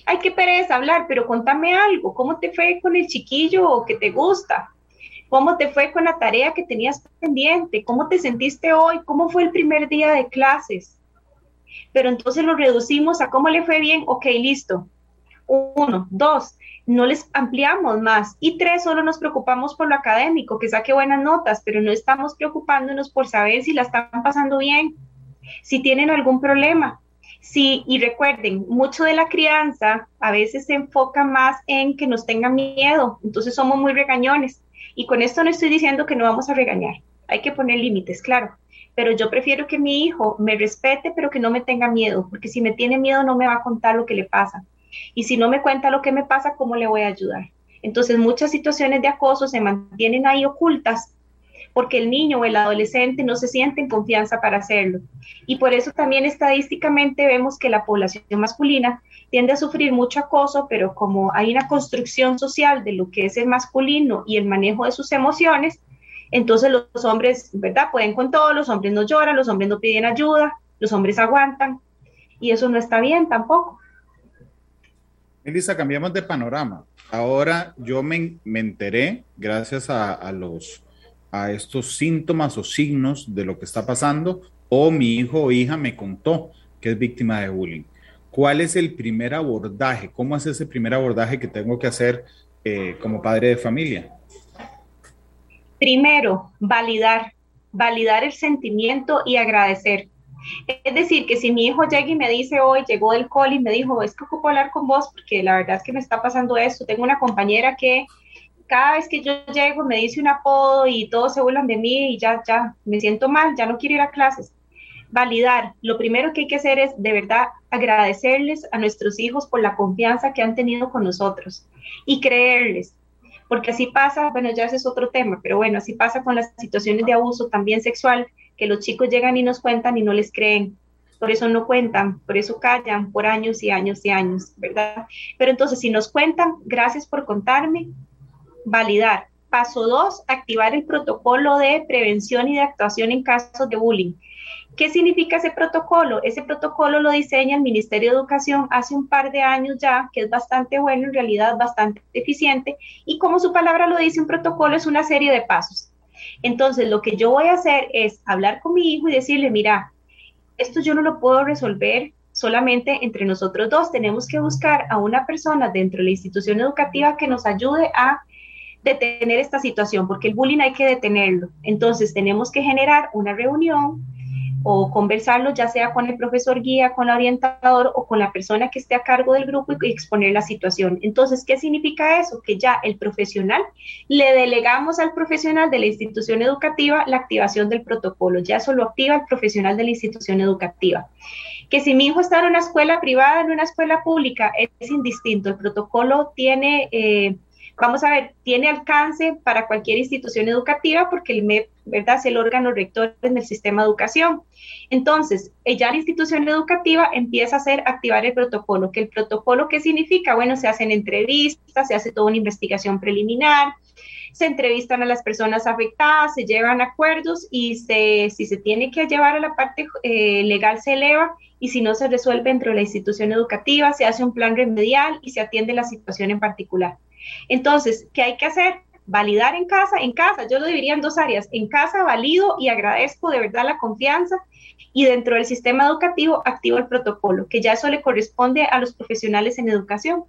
Ay, qué pereza hablar, pero contame algo, ¿cómo te fue con el chiquillo que te gusta? ¿Cómo te fue con la tarea que tenías pendiente? ¿Cómo te sentiste hoy? ¿Cómo fue el primer día de clases? Pero entonces lo reducimos a cómo le fue bien. Ok, listo. Uno, dos, no les ampliamos más. Y tres, solo nos preocupamos por lo académico, que saque buenas notas, pero no estamos preocupándonos por saber si la están pasando bien, si tienen algún problema. Sí, y recuerden, mucho de la crianza a veces se enfoca más en que nos tengan miedo, entonces somos muy regañones. Y con esto no estoy diciendo que no vamos a regañar, hay que poner límites, claro, pero yo prefiero que mi hijo me respete, pero que no me tenga miedo, porque si me tiene miedo no me va a contar lo que le pasa. Y si no me cuenta lo que me pasa, ¿cómo le voy a ayudar? Entonces muchas situaciones de acoso se mantienen ahí ocultas porque el niño o el adolescente no se siente en confianza para hacerlo. Y por eso también estadísticamente vemos que la población masculina tiende a sufrir mucho acoso, pero como hay una construcción social de lo que es el masculino y el manejo de sus emociones, entonces los hombres, ¿verdad? Pueden con todo, los hombres no lloran, los hombres no piden ayuda, los hombres aguantan, y eso no está bien tampoco. Elisa, cambiamos de panorama. Ahora yo me, enteré, gracias a, a, los, a estos síntomas o signos de lo que está pasando, o mi hijo o hija me contó que es víctima de bullying. ¿Cuál es el primer abordaje? ¿Cómo es ese primer abordaje que tengo que hacer eh, como padre de familia? Primero, validar, validar el sentimiento y agradecer. Es decir, que si mi hijo llega y me dice hoy, llegó del cole y me dijo, es que ocupo hablar con vos porque la verdad es que me está pasando esto. Tengo una compañera que cada vez que yo llego me dice un apodo y todos se burlan de mí y ya, ya, me siento mal, ya no quiero ir a clases validar. Lo primero que hay que hacer es de verdad agradecerles a nuestros hijos por la confianza que han tenido con nosotros y creerles. Porque así pasa, bueno, ya ese es otro tema, pero bueno, así pasa con las situaciones de abuso también sexual, que los chicos llegan y nos cuentan y no les creen. Por eso no cuentan, por eso callan por años y años y años, ¿verdad? Pero entonces, si nos cuentan, gracias por contarme, validar. Paso dos, activar el protocolo de prevención y de actuación en casos de bullying ¿Qué significa ese protocolo? Ese protocolo lo diseña el Ministerio de Educación hace un par de años ya, que es bastante bueno, en realidad bastante eficiente, y como su palabra lo dice, un protocolo es una serie de pasos. Entonces, lo que yo voy a hacer es hablar con mi hijo y decirle, mira, esto yo no lo puedo resolver solamente entre nosotros dos, tenemos que buscar a una persona dentro de la institución educativa que nos ayude a detener esta situación, porque el bullying hay que detenerlo. Entonces, tenemos que generar una reunión o conversarlo ya sea con el profesor guía, con el orientador o con la persona que esté a cargo del grupo y exponer la situación. Entonces, ¿qué significa eso? Que ya el profesional, le delegamos al profesional de la institución educativa la activación del protocolo, ya eso lo activa el profesional de la institución educativa. Que si mi hijo está en una escuela privada, en una escuela pública, es indistinto, el protocolo tiene... Eh, vamos a ver, tiene alcance para cualquier institución educativa porque el MEP, ¿verdad?, es el órgano rector en el sistema de educación. Entonces, eh, ya la institución educativa empieza a hacer activar el protocolo. ¿Que el protocolo qué significa? Bueno, se hacen entrevistas, se hace toda una investigación preliminar, se entrevistan a las personas afectadas, se llevan acuerdos y se, si se tiene que llevar a la parte eh, legal se eleva y si no se resuelve dentro de la institución educativa, se hace un plan remedial y se atiende la situación en particular. Entonces, ¿qué hay que hacer? validar en casa, en casa, yo lo dividiría en dos áreas, en casa valido y agradezco de verdad la confianza y dentro del sistema educativo activo el protocolo, que ya eso le corresponde a los profesionales en educación.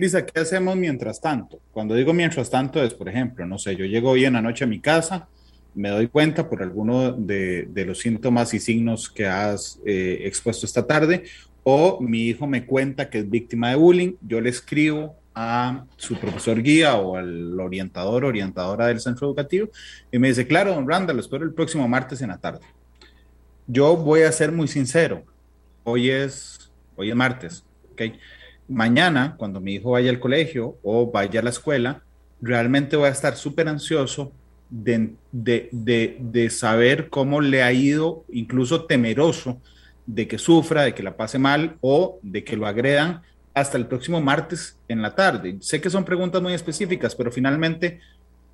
Dice ¿qué hacemos mientras tanto? Cuando digo mientras tanto es, por ejemplo, no sé, yo llego hoy en la noche a mi casa, me doy cuenta por alguno de, los síntomas y signos que has eh, expuesto esta tarde, o mi hijo me cuenta que es víctima de bullying, yo le escribo a su profesor guía o al orientador, orientadora del centro educativo, y me dice, claro, don Randall, espero el próximo martes en la tarde. Yo voy a ser muy sincero, hoy es, hoy es martes, ¿ok? Mañana, cuando mi hijo vaya al colegio o vaya a la escuela, realmente voy a estar súper ansioso de, de, de, saber cómo le ha ido, incluso temeroso de que sufra, de que la pase mal o de que lo agredan hasta el próximo martes en la tarde. Sé que son preguntas muy específicas, pero finalmente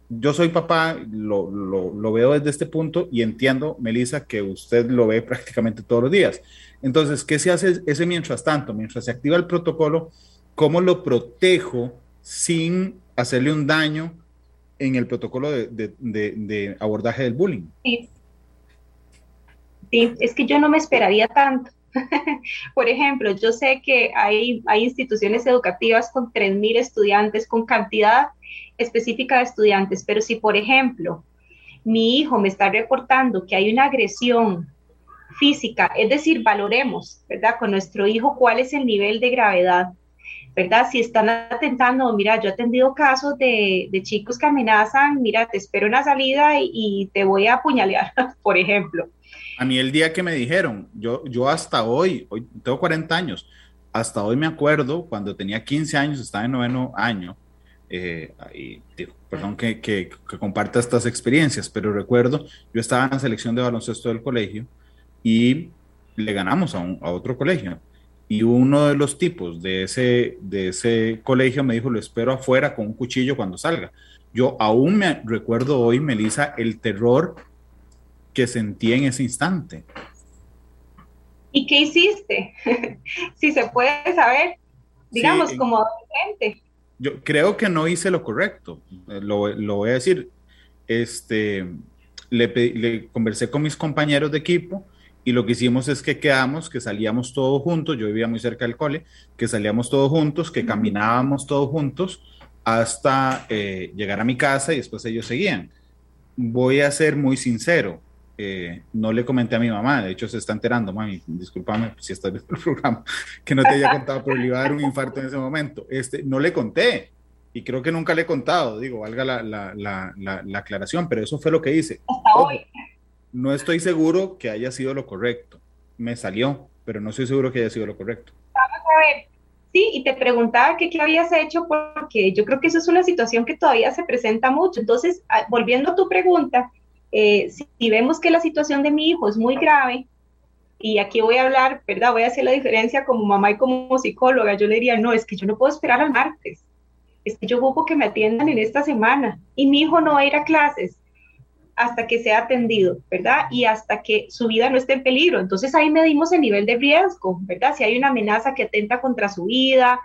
yo soy papá, lo, lo, veo desde este punto y entiendo, Melissa, que usted lo ve prácticamente todos los días. Entonces, ¿qué se hace ese mientras tanto? Mientras se activa el protocolo, ¿cómo lo protejo sin hacerle un daño en el protocolo de, de, de, abordaje del bullying? Sí. sí, es que yo no me esperaría tanto. Por ejemplo, yo sé que hay, hay instituciones educativas con 3.000 estudiantes, con cantidad específica de estudiantes, pero si, por ejemplo, mi hijo me está reportando que hay una agresión física, es decir, valoremos, ¿verdad? Con nuestro hijo cuál es el nivel de gravedad, ¿verdad? Si están atentando, mira, yo he atendido casos de, chicos que amenazan, mira, te espero una salida y, y te voy a apuñalear, por ejemplo. A mí el día que me dijeron, yo, yo hasta hoy, hoy tengo 40 años, hasta hoy me acuerdo, cuando tenía 15 años, estaba en noveno año, eh, y, perdón que, que, comparta estas experiencias, pero recuerdo, yo estaba en la selección de baloncesto del colegio y le ganamos a, a otro colegio. Y uno de los tipos de ese, de ese colegio me dijo, lo espero afuera con un cuchillo cuando salga. Yo aún me recuerdo hoy, Melissa, el terror que sentí en ese instante. ¿Y qué hiciste? si se puede saber, digamos, como gente. Yo creo que no hice lo correcto, eh, lo, lo voy a decir. Este, le, le, conversé con mis compañeros de equipo y lo que hicimos es que quedamos, que salíamos todos juntos, yo vivía muy cerca del cole, que salíamos todos juntos, que caminábamos todos juntos hasta eh, llegar a mi casa y después ellos seguían. Voy a ser muy sincero, eh, no le comenté a mi mamá, de hecho se está enterando, mami, discúlpame si estás viendo el programa, que no te haya contado, pero le iba a dar un infarto en ese momento. Este, no le conté y creo que nunca le he contado, digo, valga la, la, la, la aclaración, pero eso fue lo que hice. No estoy seguro que haya sido lo correcto, me salió, pero no estoy seguro que haya sido lo correcto. Vamos a ver, sí, y te preguntaba que qué habías hecho porque yo creo que eso es una situación que todavía se presenta mucho. Entonces, volviendo a tu pregunta, eh, si, vemos que la situación de mi hijo es muy grave, y aquí voy a hablar, ¿verdad? Voy a hacer la diferencia como mamá y como psicóloga, yo le diría, no, es que yo no puedo esperar al martes, es que yo busco que me atiendan en esta semana y mi hijo no va a ir a clases hasta que sea atendido, ¿verdad? Y hasta que su vida no esté en peligro. Entonces ahí medimos el nivel de riesgo, ¿verdad? Si hay una amenaza que atenta contra su vida,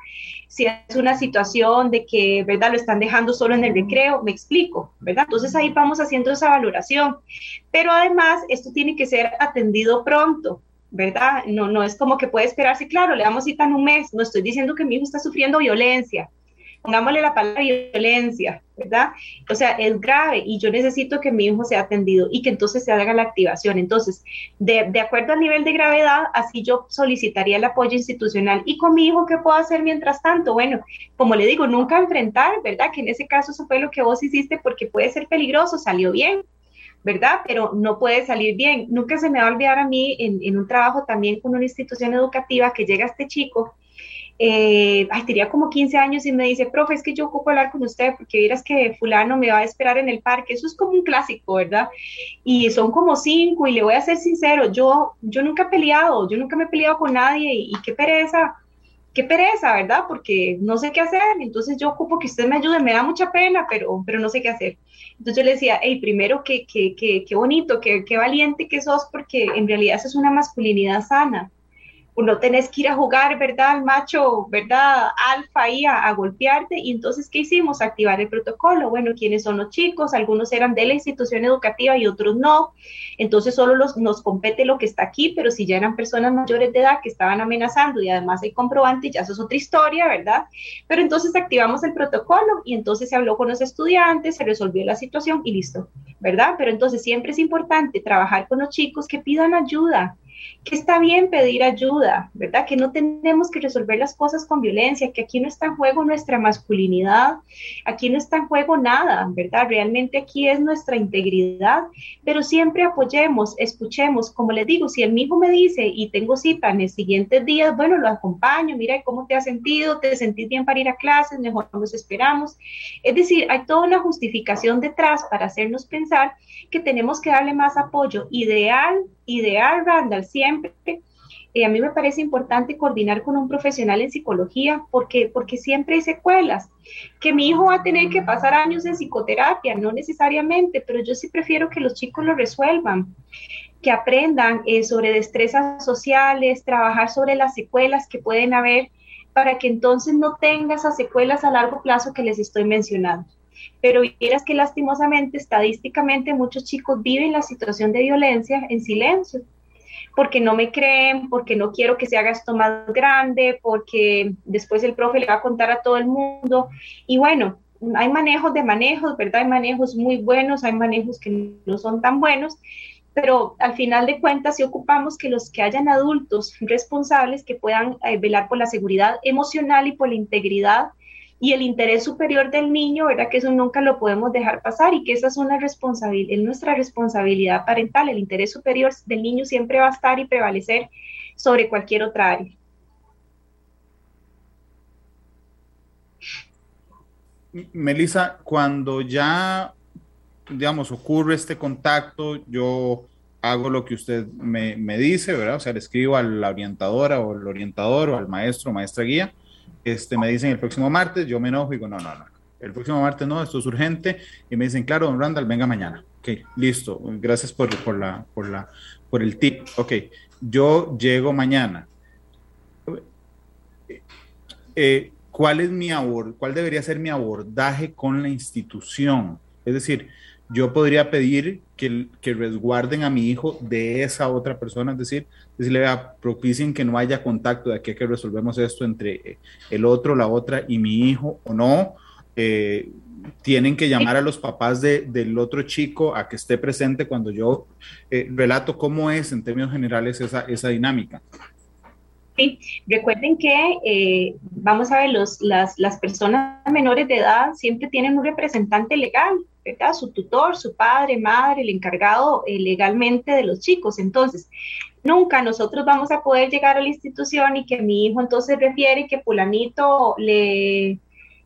si es una situación de que, ¿verdad? Lo están dejando solo en el recreo, me explico, ¿verdad? Entonces ahí vamos haciendo esa valoración. Pero además, esto tiene que ser atendido pronto, ¿verdad? No, no es como que puede esperarse, claro, le damos cita en un mes, no estoy diciendo que mi hijo está sufriendo violencia, pongámosle la palabra violencia, ¿verdad? O sea, es grave y yo necesito que mi hijo sea atendido y que entonces se haga la activación. Entonces, de, de, acuerdo al nivel de gravedad, así yo solicitaría el apoyo institucional. ¿Y con mi hijo qué puedo hacer mientras tanto? Bueno, como le digo, nunca enfrentar, ¿verdad? Que en ese caso eso fue lo que vos hiciste porque puede ser peligroso, salió bien, ¿verdad? Pero no puede salir bien. Nunca se me va a olvidar a mí en, en un trabajo también con una institución educativa que llega este chico eh, tenía como 15 años y me dice, profe, es que yo ocupo hablar con usted porque vieras que fulano me va a esperar en el parque. Eso es como un clásico, ¿verdad? Y son como cinco y le voy a ser sincero, yo, yo nunca he peleado, yo nunca me he peleado con nadie y, qué pereza, qué pereza, ¿verdad? Porque no sé qué hacer, entonces yo ocupo que usted me ayude, me da mucha pena, pero, pero no sé qué hacer. Entonces yo le decía, hey, primero, qué, qué, bonito, qué, qué valiente que sos, porque en realidad eso es una masculinidad sana no tenés que ir a jugar, ¿verdad? Al macho, ¿verdad? Alfa ahí a, golpearte. Y entonces, ¿qué hicimos? Activar el protocolo. Bueno, ¿quiénes son los chicos? Algunos eran de la institución educativa y otros no. Entonces, solo los, nos compete lo que está aquí, pero si ya eran personas mayores de edad que estaban amenazando y además hay comprobante, ya eso es otra historia, ¿verdad? Pero entonces activamos el protocolo y entonces se habló con los estudiantes, se resolvió la situación y listo, ¿verdad? Pero entonces siempre es importante trabajar con los chicos que pidan ayuda, que está bien pedir ayuda, ¿verdad? Que no tenemos que resolver las cosas con violencia, que aquí no está en juego nuestra masculinidad, aquí no está en juego nada, ¿verdad? Realmente aquí es nuestra integridad, pero siempre apoyemos, escuchemos, como les digo, si el hijo me dice y tengo cita en el siguiente días, bueno, lo acompaño, mira cómo te has sentido, te sentís bien para ir a clases, mejor nos esperamos. Es decir, hay toda una justificación detrás para hacernos pensar que tenemos que darle más apoyo. Ideal, ideal, Randall, siempre. Eh, a mí me parece importante coordinar con un profesional en psicología porque, porque siempre hay secuelas. Que mi hijo va a tener que pasar años en psicoterapia, no necesariamente, pero yo sí prefiero que los chicos lo resuelvan, que aprendan eh, sobre destrezas sociales, trabajar sobre las secuelas que pueden haber para que entonces no tenga esas secuelas a largo plazo que les estoy mencionando pero vieras que lastimosamente, estadísticamente, muchos chicos viven la situación de violencia en silencio, porque no me creen, porque no quiero que se haga esto más grande, porque después el profe le va a contar a todo el mundo. Y bueno, hay manejos de manejos, ¿verdad? Hay manejos muy buenos, hay manejos que no son tan buenos, pero al final de cuentas sí ocupamos que los que hayan adultos responsables que puedan eh, velar por la seguridad emocional y por la integridad y el interés superior del niño, ¿verdad? Que eso nunca lo podemos dejar pasar y que esa es una responsabilidad, es nuestra responsabilidad parental. El interés superior del niño siempre va a estar y prevalecer sobre cualquier otra área. Melissa, cuando ya, digamos, ocurre este contacto, yo hago lo que usted me, me dice, ¿verdad? O sea, le escribo a la orientadora o el orientador o al maestro maestra guía este, me dicen el próximo martes, yo me enojo y digo, no, no, no, el próximo martes no, esto es urgente, y me dicen, claro, don Randall, venga mañana. Ok, listo, gracias por, por, la, por, la, por el tip. Ok, yo llego mañana. Eh, ¿Cuál es mi abord, cuál debería ser mi abordaje con la institución? Es decir, yo podría pedir que, que, resguarden a mi hijo de esa otra persona, es decir, decirle, vea, propicien que no haya contacto de aquí que resolvemos esto entre eh, el otro, la otra y mi hijo o no. Eh, tienen que llamar a los papás de, del otro chico a que esté presente cuando yo eh, relato cómo es en términos generales esa, esa dinámica. Sí, recuerden que, vamos a ver, los, las, las personas menores de edad siempre tienen un representante legal su tutor, su padre, madre, el encargado eh, legalmente de los chicos. Entonces, nunca nosotros vamos a poder llegar a la institución y que mi hijo entonces refiere que fulanito le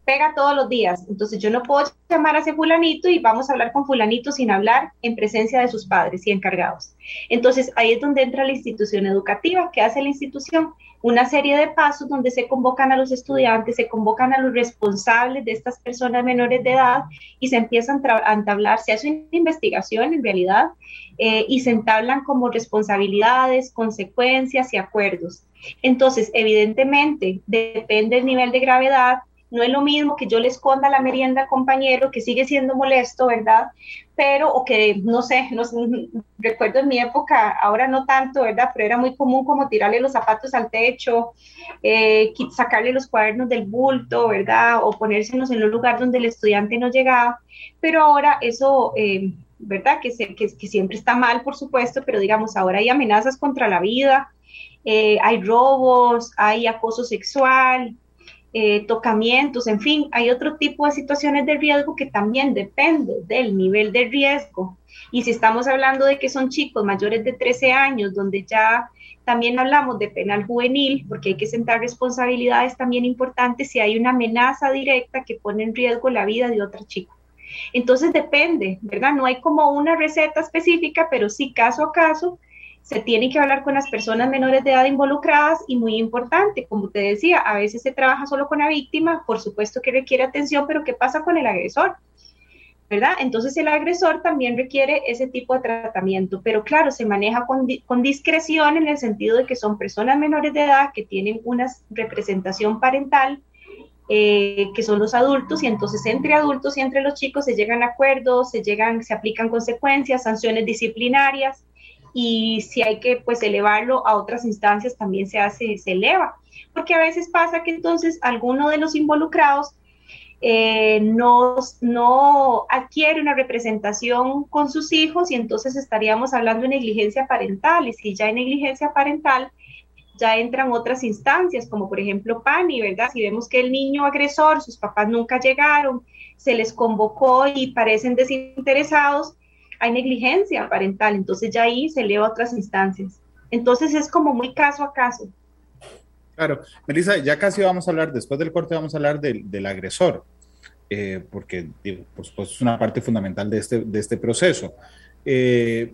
pega todos los días. Entonces yo no puedo llamar a ese fulanito y vamos a hablar con fulanito sin hablar en presencia de sus padres y encargados. Entonces ahí es donde entra la institución educativa. ¿Qué hace la institución? Una serie de pasos donde se convocan a los estudiantes, se convocan a los responsables de estas personas menores de edad y se empiezan a entablar, se hace una investigación en realidad eh, y se entablan como responsabilidades, consecuencias y acuerdos. Entonces, evidentemente, depende del nivel de gravedad, no es lo mismo que yo le esconda la merienda compañero, que sigue siendo molesto, ¿verdad? Pero, o que, no sé, no, recuerdo en mi época, ahora no tanto, ¿verdad? Pero era muy común como tirarle los zapatos al techo, eh, sacarle los cuadernos del bulto, ¿verdad? O ponérselos en un lugar donde el estudiante no llegaba. Pero ahora eso, eh, ¿verdad? Que, que, siempre está mal, por supuesto, pero digamos, ahora hay amenazas contra la vida, eh, hay robos, hay acoso sexual, eh, tocamientos, en fin, hay otro tipo de situaciones de riesgo que también depende del nivel de riesgo. Y si estamos hablando de que son chicos mayores de 13 años, donde ya también hablamos de penal juvenil, porque hay que sentar responsabilidades también importantes si hay una amenaza directa que pone en riesgo la vida de otro chico. Entonces depende, ¿verdad? No hay como una receta específica, pero sí caso a caso se tiene que hablar con las personas menores de edad involucradas y muy importante, como te decía, a veces se trabaja solo con la víctima, por supuesto que requiere atención, pero ¿qué pasa con el agresor? ¿verdad? Entonces el agresor también requiere ese tipo de tratamiento, pero claro, se maneja con, con, discreción en el sentido de que son personas menores de edad que tienen una representación parental, eh, que son los adultos, y entonces entre adultos y entre los chicos se llegan a acuerdos, se, llegan, se aplican consecuencias, sanciones disciplinarias, y si hay que pues elevarlo a otras instancias también se hace, se eleva, porque a veces pasa que entonces alguno de los involucrados eh, no, no adquiere una representación con sus hijos y entonces estaríamos hablando de negligencia parental y si ya hay negligencia parental, ya entran otras instancias, como por ejemplo PANI, ¿verdad? Si vemos que el niño agresor, sus papás nunca llegaron, se les convocó y parecen desinteresados, hay negligencia parental, entonces ya ahí se eleva a otras instancias. Entonces es como muy caso a caso. Claro, Melissa, ya casi vamos a hablar, después del corte vamos a hablar del, del agresor, eh, porque pues, pues, es una parte fundamental de este, de este proceso. Eh,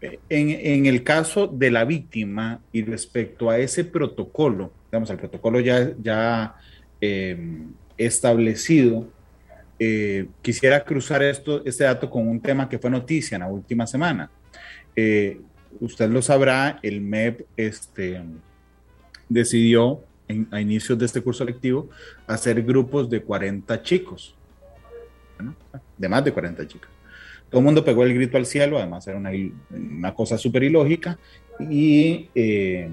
en, en, el caso de la víctima y respecto a ese protocolo, digamos, el protocolo ya, ya eh, establecido, quisiera cruzar esto, este dato con un tema que fue noticia en la última semana. usted lo sabrá, el MEP este, decidió a inicios de este curso lectivo hacer grupos de 40 chicos, de más de 40 chicos. Todo el mundo pegó el grito al cielo, además era una, una cosa súper ilógica, y eh,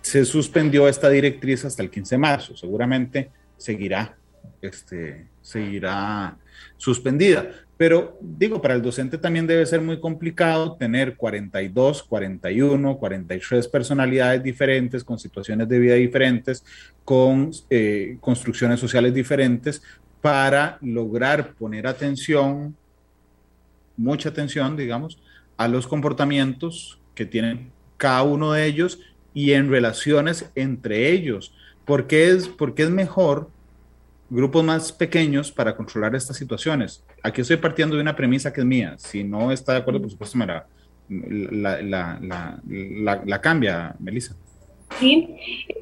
se suspendió esta directriz hasta el 15 de marzo. Seguramente seguirá, este, seguirá suspendida. Pero digo, para el docente también debe ser muy complicado tener 42, 41, 43 personalidades diferentes, con situaciones de vida diferentes, con eh, construcciones sociales diferentes, para lograr poner atención, mucha atención, digamos, a los comportamientos que tienen cada uno de ellos y en relaciones entre ellos. Porque es, porque es mejor grupos más pequeños para controlar estas situaciones. Aquí estoy partiendo de una premisa que es mía. Si no está de acuerdo, por supuesto, me la, la, la, cambia, Melissa. Sí,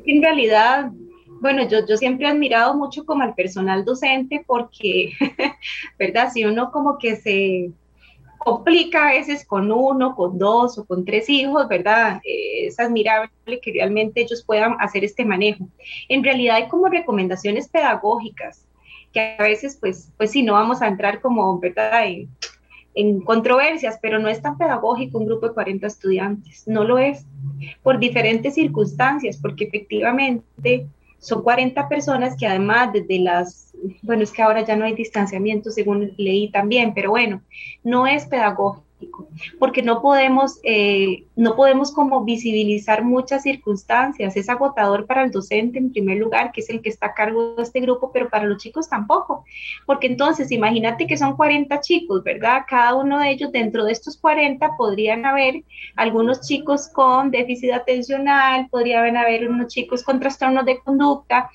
en realidad, bueno, yo, yo siempre he admirado mucho como al personal docente porque, ¿verdad? Si uno como que se complica a veces con uno, con dos o con tres hijos, ¿verdad? Eh, es admirable que realmente ellos puedan hacer este manejo. En realidad hay como recomendaciones pedagógicas que a veces, pues, pues sí, no vamos a entrar como, ¿verdad? En, en controversias, pero no es tan pedagógico un grupo de 40 estudiantes, no lo es, por diferentes circunstancias, porque efectivamente son 40 personas que además desde las, bueno, es que ahora ya no hay distanciamiento según leí también, pero bueno, no es pedagógico porque no podemos, eh, no podemos como visibilizar muchas circunstancias. Es agotador para el docente en primer lugar, que es el que está a cargo de este grupo, pero para los chicos tampoco, porque entonces imagínate que son 40 chicos, ¿verdad? Cada uno de ellos, dentro de estos 40, podrían haber algunos chicos con déficit atencional, podrían haber unos chicos con trastornos de conducta,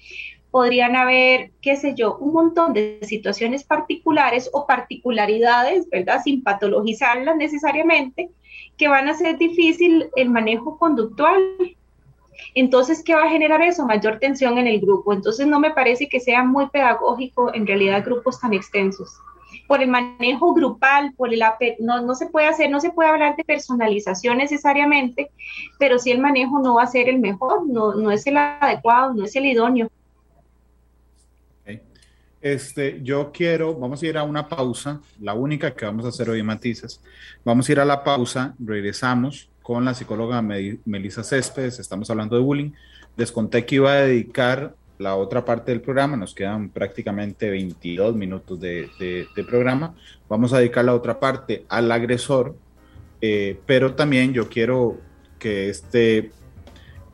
podrían haber, qué sé yo, un montón de situaciones particulares o particularidades, ¿verdad? Sin patologizarlas necesariamente, que van a hacer difícil el manejo conductual. Entonces, ¿qué va a generar eso? Mayor tensión en el grupo. Entonces, no me parece que sea muy pedagógico en realidad grupos tan extensos. Por el manejo grupal, por el no, no se puede hacer, no se puede hablar de personalización necesariamente, pero sí el manejo no va a ser el mejor, no, no es el adecuado, no es el idóneo. Este, yo quiero, vamos a ir a una pausa, la única que vamos a hacer hoy, Matices. Vamos a ir a la pausa, regresamos con la psicóloga Melissa Céspedes, estamos hablando de bullying. Les conté que iba a dedicar la otra parte del programa, nos quedan prácticamente 22 minutos de, programa. Vamos a dedicar la otra parte al agresor, eh, pero también yo quiero que este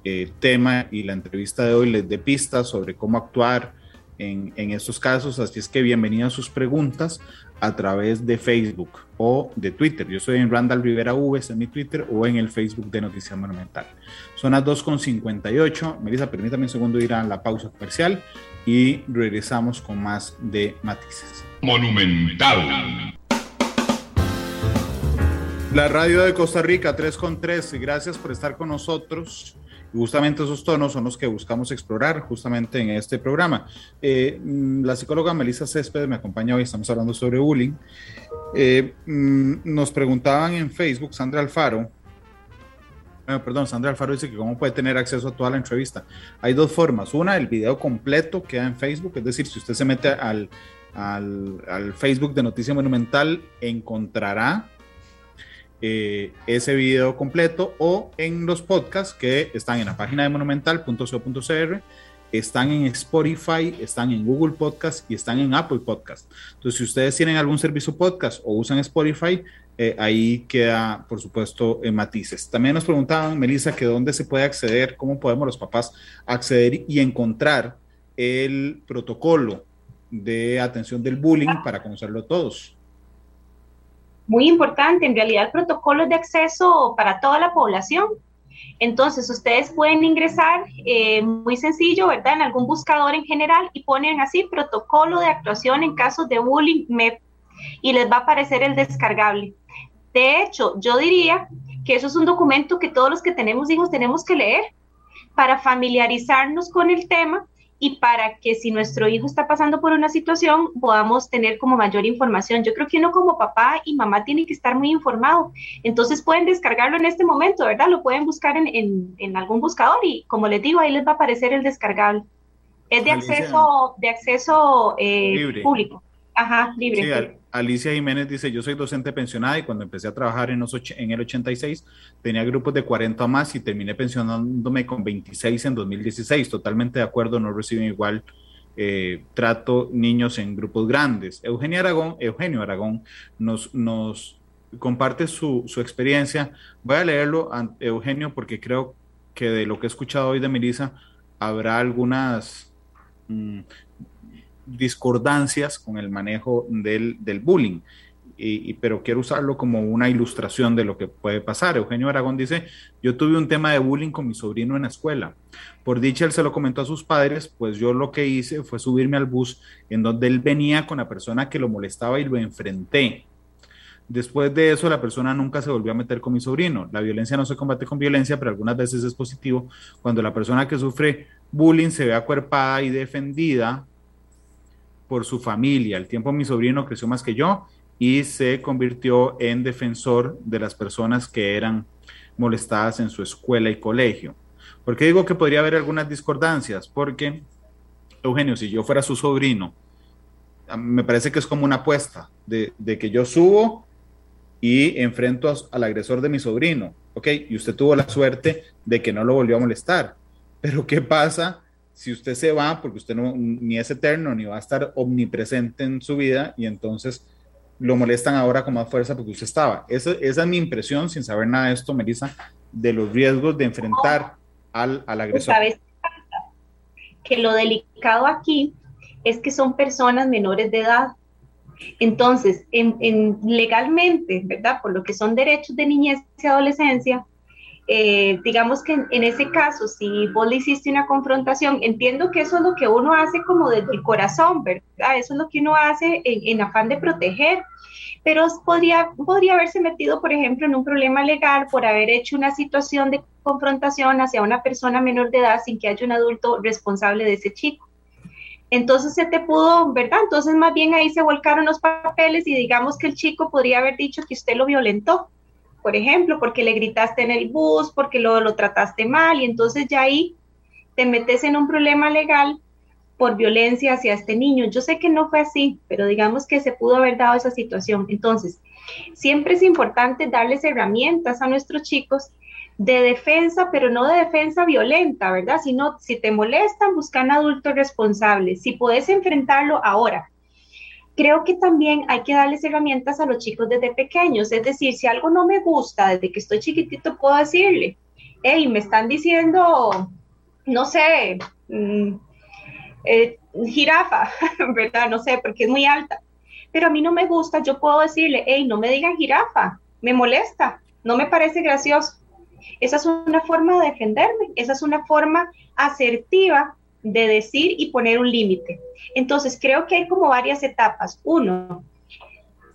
eh, tema y la entrevista de hoy les dé pistas sobre cómo actuar en, estos casos, así es que bienvenidas sus preguntas a través de Facebook o de Twitter. Yo soy en Randall Rivera V, en mi Twitter, o en el Facebook de Noticias Monumental. Son las 2.58. Melissa, permítame un segundo ir a la pausa comercial y regresamos con más de matices. Monumental. La radio de Costa Rica 3 con 3, gracias por estar con nosotros justamente esos tonos son los que buscamos explorar justamente en este programa. Eh, mm, la psicóloga Melissa Céspedes me acompaña hoy, estamos hablando sobre bullying. Eh, mm, nos preguntaban en Facebook, Sandra Alfaro, perdón, Sandra Alfaro dice que cómo puede tener acceso a toda la entrevista. Hay dos formas. Una, el video completo queda en Facebook, es decir, si usted se mete al, al, al Facebook de Noticia Monumental, encontrará eh, ese video completo o en los podcasts que están en la página de monumental.co.cr, están en Spotify, están en Google Podcast y están en Apple Podcast. Entonces, si ustedes tienen algún servicio podcast o usan Spotify, eh, ahí queda, por supuesto, en matices. También nos preguntaban, Melissa, que dónde se puede acceder, cómo podemos los papás acceder y encontrar el protocolo de atención del bullying para conocerlo todos muy importante, en realidad el protocolo es de acceso para toda la población. Entonces, ustedes pueden ingresar eh, muy sencillo, ¿verdad? En algún buscador en general y ponen así protocolo de actuación en casos de bullying MEP y les va a aparecer el descargable. De hecho, yo diría que eso es un documento que todos los que tenemos hijos tenemos que leer para familiarizarnos con el tema y para que si nuestro hijo está pasando por una situación podamos tener como mayor información. Yo creo que uno como papá y mamá tiene que estar muy informado. Entonces pueden descargarlo en este momento, ¿verdad? Lo pueden buscar en, en, algún buscador y como les digo, ahí les va a aparecer el descargable. Es de acceso, de acceso eh, público. Ajá, libre. Alicia Jiménez dice, yo soy docente pensionada y cuando empecé a trabajar en, los en el 86 tenía grupos de 40 o más y terminé pensionándome con 26 en 2016. Totalmente de acuerdo, no reciben igual eh, trato niños en grupos grandes. Eugenio Aragón, Eugenio Aragón nos, comparte su, experiencia. Voy a leerlo, Eugenio, porque creo que de lo que he escuchado hoy de Melissa habrá algunas... Discordancias con el manejo del, bullying. Y, pero quiero usarlo como una ilustración de lo que puede pasar. Eugenio Aragón dice, yo tuve un tema de bullying con mi sobrino en la escuela. Por dicha, él se lo comentó a sus padres, pues yo lo que hice fue subirme al bus en donde él venía con la persona que lo molestaba y lo enfrenté. Después de eso, la persona nunca se volvió a meter con mi sobrino. La violencia no se combate con violencia, pero algunas veces es positivo cuando la persona que sufre bullying se ve acuerpada y defendida por su familia. El tiempo mi sobrino creció más que yo y se convirtió en defensor de las personas que eran molestadas en su escuela y colegio. ¿Por qué digo que podría haber algunas discordancias? Porque, Eugenio, si yo fuera su sobrino, me parece que es como una apuesta de, que yo subo y enfrento al agresor de mi sobrino, ¿ok? Y usted tuvo la suerte de que no lo volvió a molestar. Pero ¿qué pasa si usted se va, porque usted no, ni es eterno, ni va a estar omnipresente en su vida, y entonces lo molestan ahora con más fuerza porque usted estaba. Esa, esa es mi impresión, sin saber nada de esto, Melissa, de los riesgos de enfrentar al, al agresor. ¿Sabes? Que lo delicado aquí es que son personas menores de edad. Entonces, en, legalmente, ¿verdad? Por lo que son derechos de niñez y adolescencia, eh, digamos que en, ese caso, si vos le hiciste una confrontación, entiendo que eso es lo que uno hace como desde el corazón, ¿verdad? Eso es lo que uno hace en, afán de proteger, pero podría, podría haberse metido, por ejemplo, en un problema legal por haber hecho una situación de confrontación hacia una persona menor de edad sin que haya un adulto responsable de ese chico. Entonces se te pudo, ¿verdad? Entonces más bien ahí se volcaron los papeles y digamos que el chico podría haber dicho que usted lo violentó por ejemplo, porque le gritaste en el bus, porque lo, lo trataste mal y entonces ya ahí te metes en un problema legal por violencia hacia este niño. Yo sé que no fue así, pero digamos que se pudo haber dado esa situación. Entonces, siempre es importante darles herramientas a nuestros chicos de defensa, pero no de defensa violenta, ¿verdad? Sino si te molestan, buscan adultos responsables. Si puedes enfrentarlo ahora, creo que también hay que darles herramientas a los chicos desde pequeños. Es decir, si algo no me gusta desde que estoy chiquitito, puedo decirle, hey, me están diciendo, no sé, mm, eh, jirafa, ¿verdad? No sé, porque es muy alta. Pero a mí no me gusta, yo puedo decirle, hey, no me digan jirafa, me molesta, no me parece gracioso. Esa es una forma de defenderme, esa es una forma asertiva de decir y poner un límite. Entonces, creo que hay como varias etapas. Uno,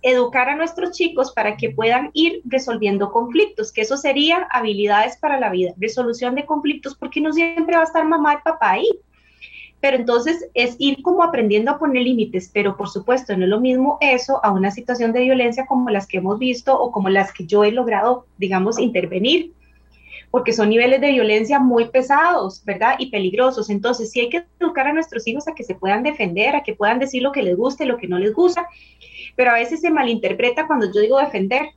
educar a nuestros chicos para que puedan ir resolviendo conflictos, que eso sería habilidades para la vida, resolución de conflictos, porque no siempre va a estar mamá y papá ahí. Pero entonces es ir como aprendiendo a poner límites, pero por supuesto no es lo mismo eso a una situación de violencia como las que hemos visto o como las que yo he logrado, digamos, intervenir porque son niveles de violencia muy pesados, ¿verdad? Y peligrosos. Entonces, sí hay que educar a nuestros hijos a que se puedan defender, a que puedan decir lo que les guste, lo que no les gusta, pero a veces se malinterpreta cuando yo digo defender,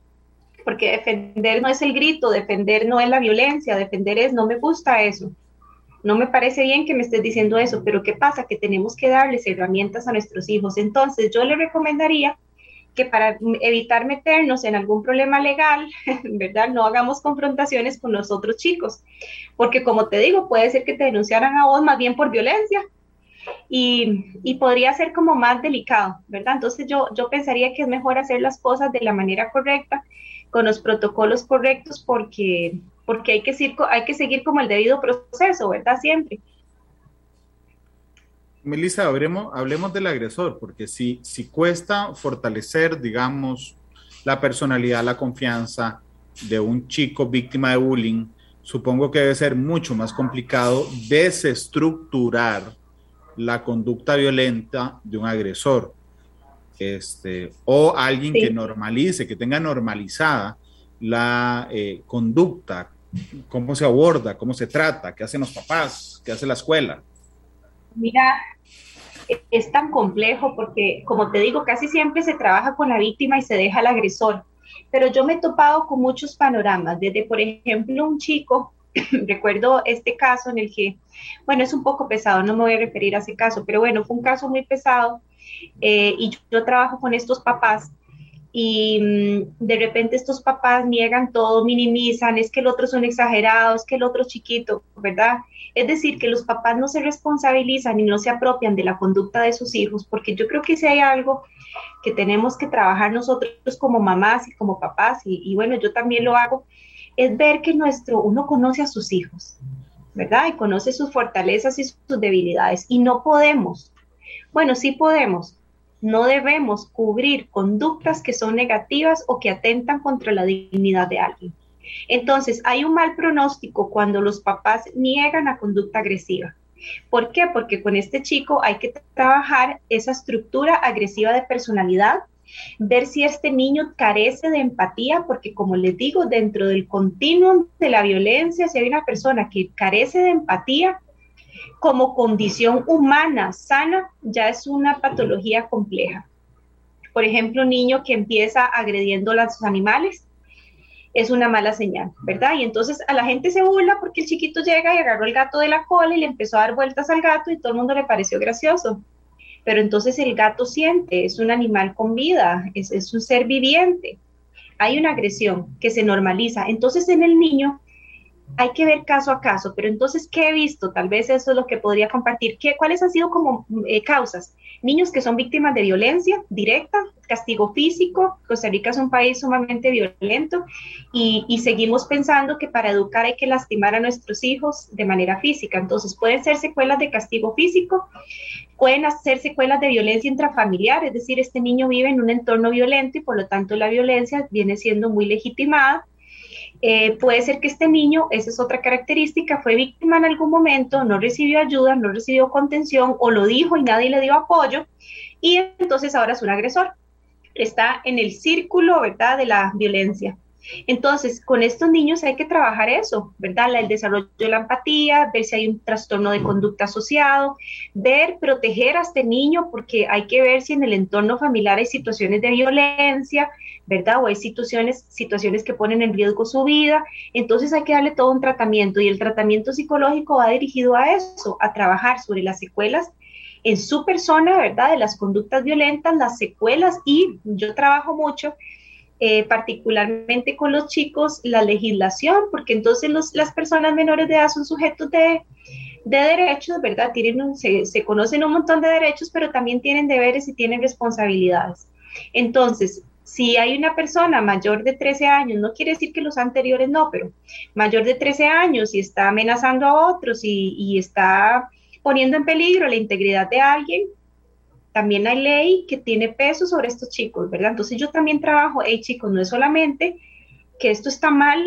porque defender no es el grito, defender no es la violencia, defender es no me gusta eso. No me parece bien que me estés diciendo eso, pero ¿qué pasa? Que tenemos que darles herramientas a nuestros hijos. Entonces, yo le recomendaría que para evitar meternos en algún problema legal, ¿verdad? No hagamos confrontaciones con los otros chicos, porque como te digo, puede ser que te denunciaran a vos más bien por violencia y, podría ser como más delicado, ¿verdad? Entonces yo, yo pensaría que es mejor hacer las cosas de la manera correcta, con los protocolos correctos, porque, porque hay, que hay que seguir como el debido proceso, ¿verdad? Siempre. Melissa, hablemos, hablemos del agresor, porque si, si cuesta fortalecer, digamos, la personalidad, la confianza de un chico víctima de bullying, supongo que debe ser mucho más complicado desestructurar la conducta violenta de un agresor. Este, o alguien que normalice, que tenga normalizada la eh, conducta, cómo se aborda, cómo se trata, qué hacen los papás, qué hace la escuela. Mira, es tan complejo porque, como te digo, casi siempre se trabaja con la víctima y se deja al agresor. Pero yo me he topado con muchos panoramas, desde, por ejemplo, un chico recuerdo este caso en el que, bueno, es un poco pesado, no me voy a referir a ese caso, pero bueno, fue un caso muy pesado eh, y yo, trabajo con estos papás y mm, de repente estos papás niegan todo, minimizan, es que el otro es un exagerado, es que el otro es chiquito, ¿verdad? Es decir, que los papás no se responsabilizan y no se apropian de la conducta de sus hijos, porque yo creo que si hay algo que tenemos que trabajar nosotros como mamás y como papás, y, y bueno, yo también lo hago, es ver que nuestro, uno conoce a sus hijos, ¿verdad? Y conoce sus fortalezas y sus debilidades. Y no podemos, bueno, sí podemos, no debemos cubrir conductas que son negativas o que atentan contra la dignidad de alguien. Entonces, hay un mal pronóstico cuando los papás niegan la conducta agresiva. ¿Por qué? Porque con este chico hay que trabajar esa estructura agresiva de personalidad ver si este niño carece de empatía, porque como les digo, dentro del continuum de la violencia, si hay una persona que carece de empatía, como condición humana sana, ya es una patología compleja. Por ejemplo, un niño que empieza agrediendo a los animales, es una mala señal, ¿verdad? Y entonces a la gente se burla porque el chiquito llega y agarró el gato de la cola y le empezó a dar vueltas al gato y todo el mundo le pareció gracioso pero entonces el gato siente, es un animal con vida, es, es un ser viviente. Hay una agresión que se normaliza. Entonces en el niño hay que ver caso a caso, pero entonces, ¿qué he visto? Tal vez eso es lo que podría compartir. ¿Qué, ¿Cuáles han sido como eh, causas? Niños que son víctimas de violencia directa, castigo físico. Costa Rica es un país sumamente violento y, y, seguimos pensando que para educar hay que lastimar a nuestros hijos de manera física. Entonces, pueden ser secuelas de castigo físico, pueden hacer secuelas de violencia intrafamiliar, es decir, este niño vive en un entorno violento y por lo tanto la violencia viene siendo muy legitimada eh, puede ser que este niño, esa es otra característica, fue víctima en algún momento, no recibió ayuda, no recibió contención o lo dijo y nadie le dio apoyo y entonces ahora es un agresor. Está en el círculo, ¿verdad?, de la violencia. Entonces, con estos niños hay que trabajar eso, ¿verdad? El desarrollo de la empatía, ver si hay un trastorno de conducta asociado, ver, proteger a este niño, porque hay que ver si en el entorno familiar hay situaciones de violencia, ¿verdad? O hay situaciones, situaciones que ponen en riesgo su vida. Entonces hay que darle todo un tratamiento y el tratamiento psicológico va dirigido a eso, a trabajar sobre las secuelas en su persona, ¿verdad? De las conductas violentas, las secuelas y yo trabajo mucho eh, particularmente con los chicos, la legislación, porque entonces las personas menores de edad son sujetos de, derechos, ¿verdad? Tienen se, se, conocen un montón de derechos, pero también tienen deberes y tienen responsabilidades. Entonces, si hay una persona mayor de 13 años, no quiere decir que los anteriores no, pero mayor de 13 años y está amenazando a otros y, está poniendo en peligro la integridad de alguien, también hay ley que tiene peso sobre estos chicos, ¿verdad? Entonces yo también trabajo, hey chicos, no es solamente que esto está mal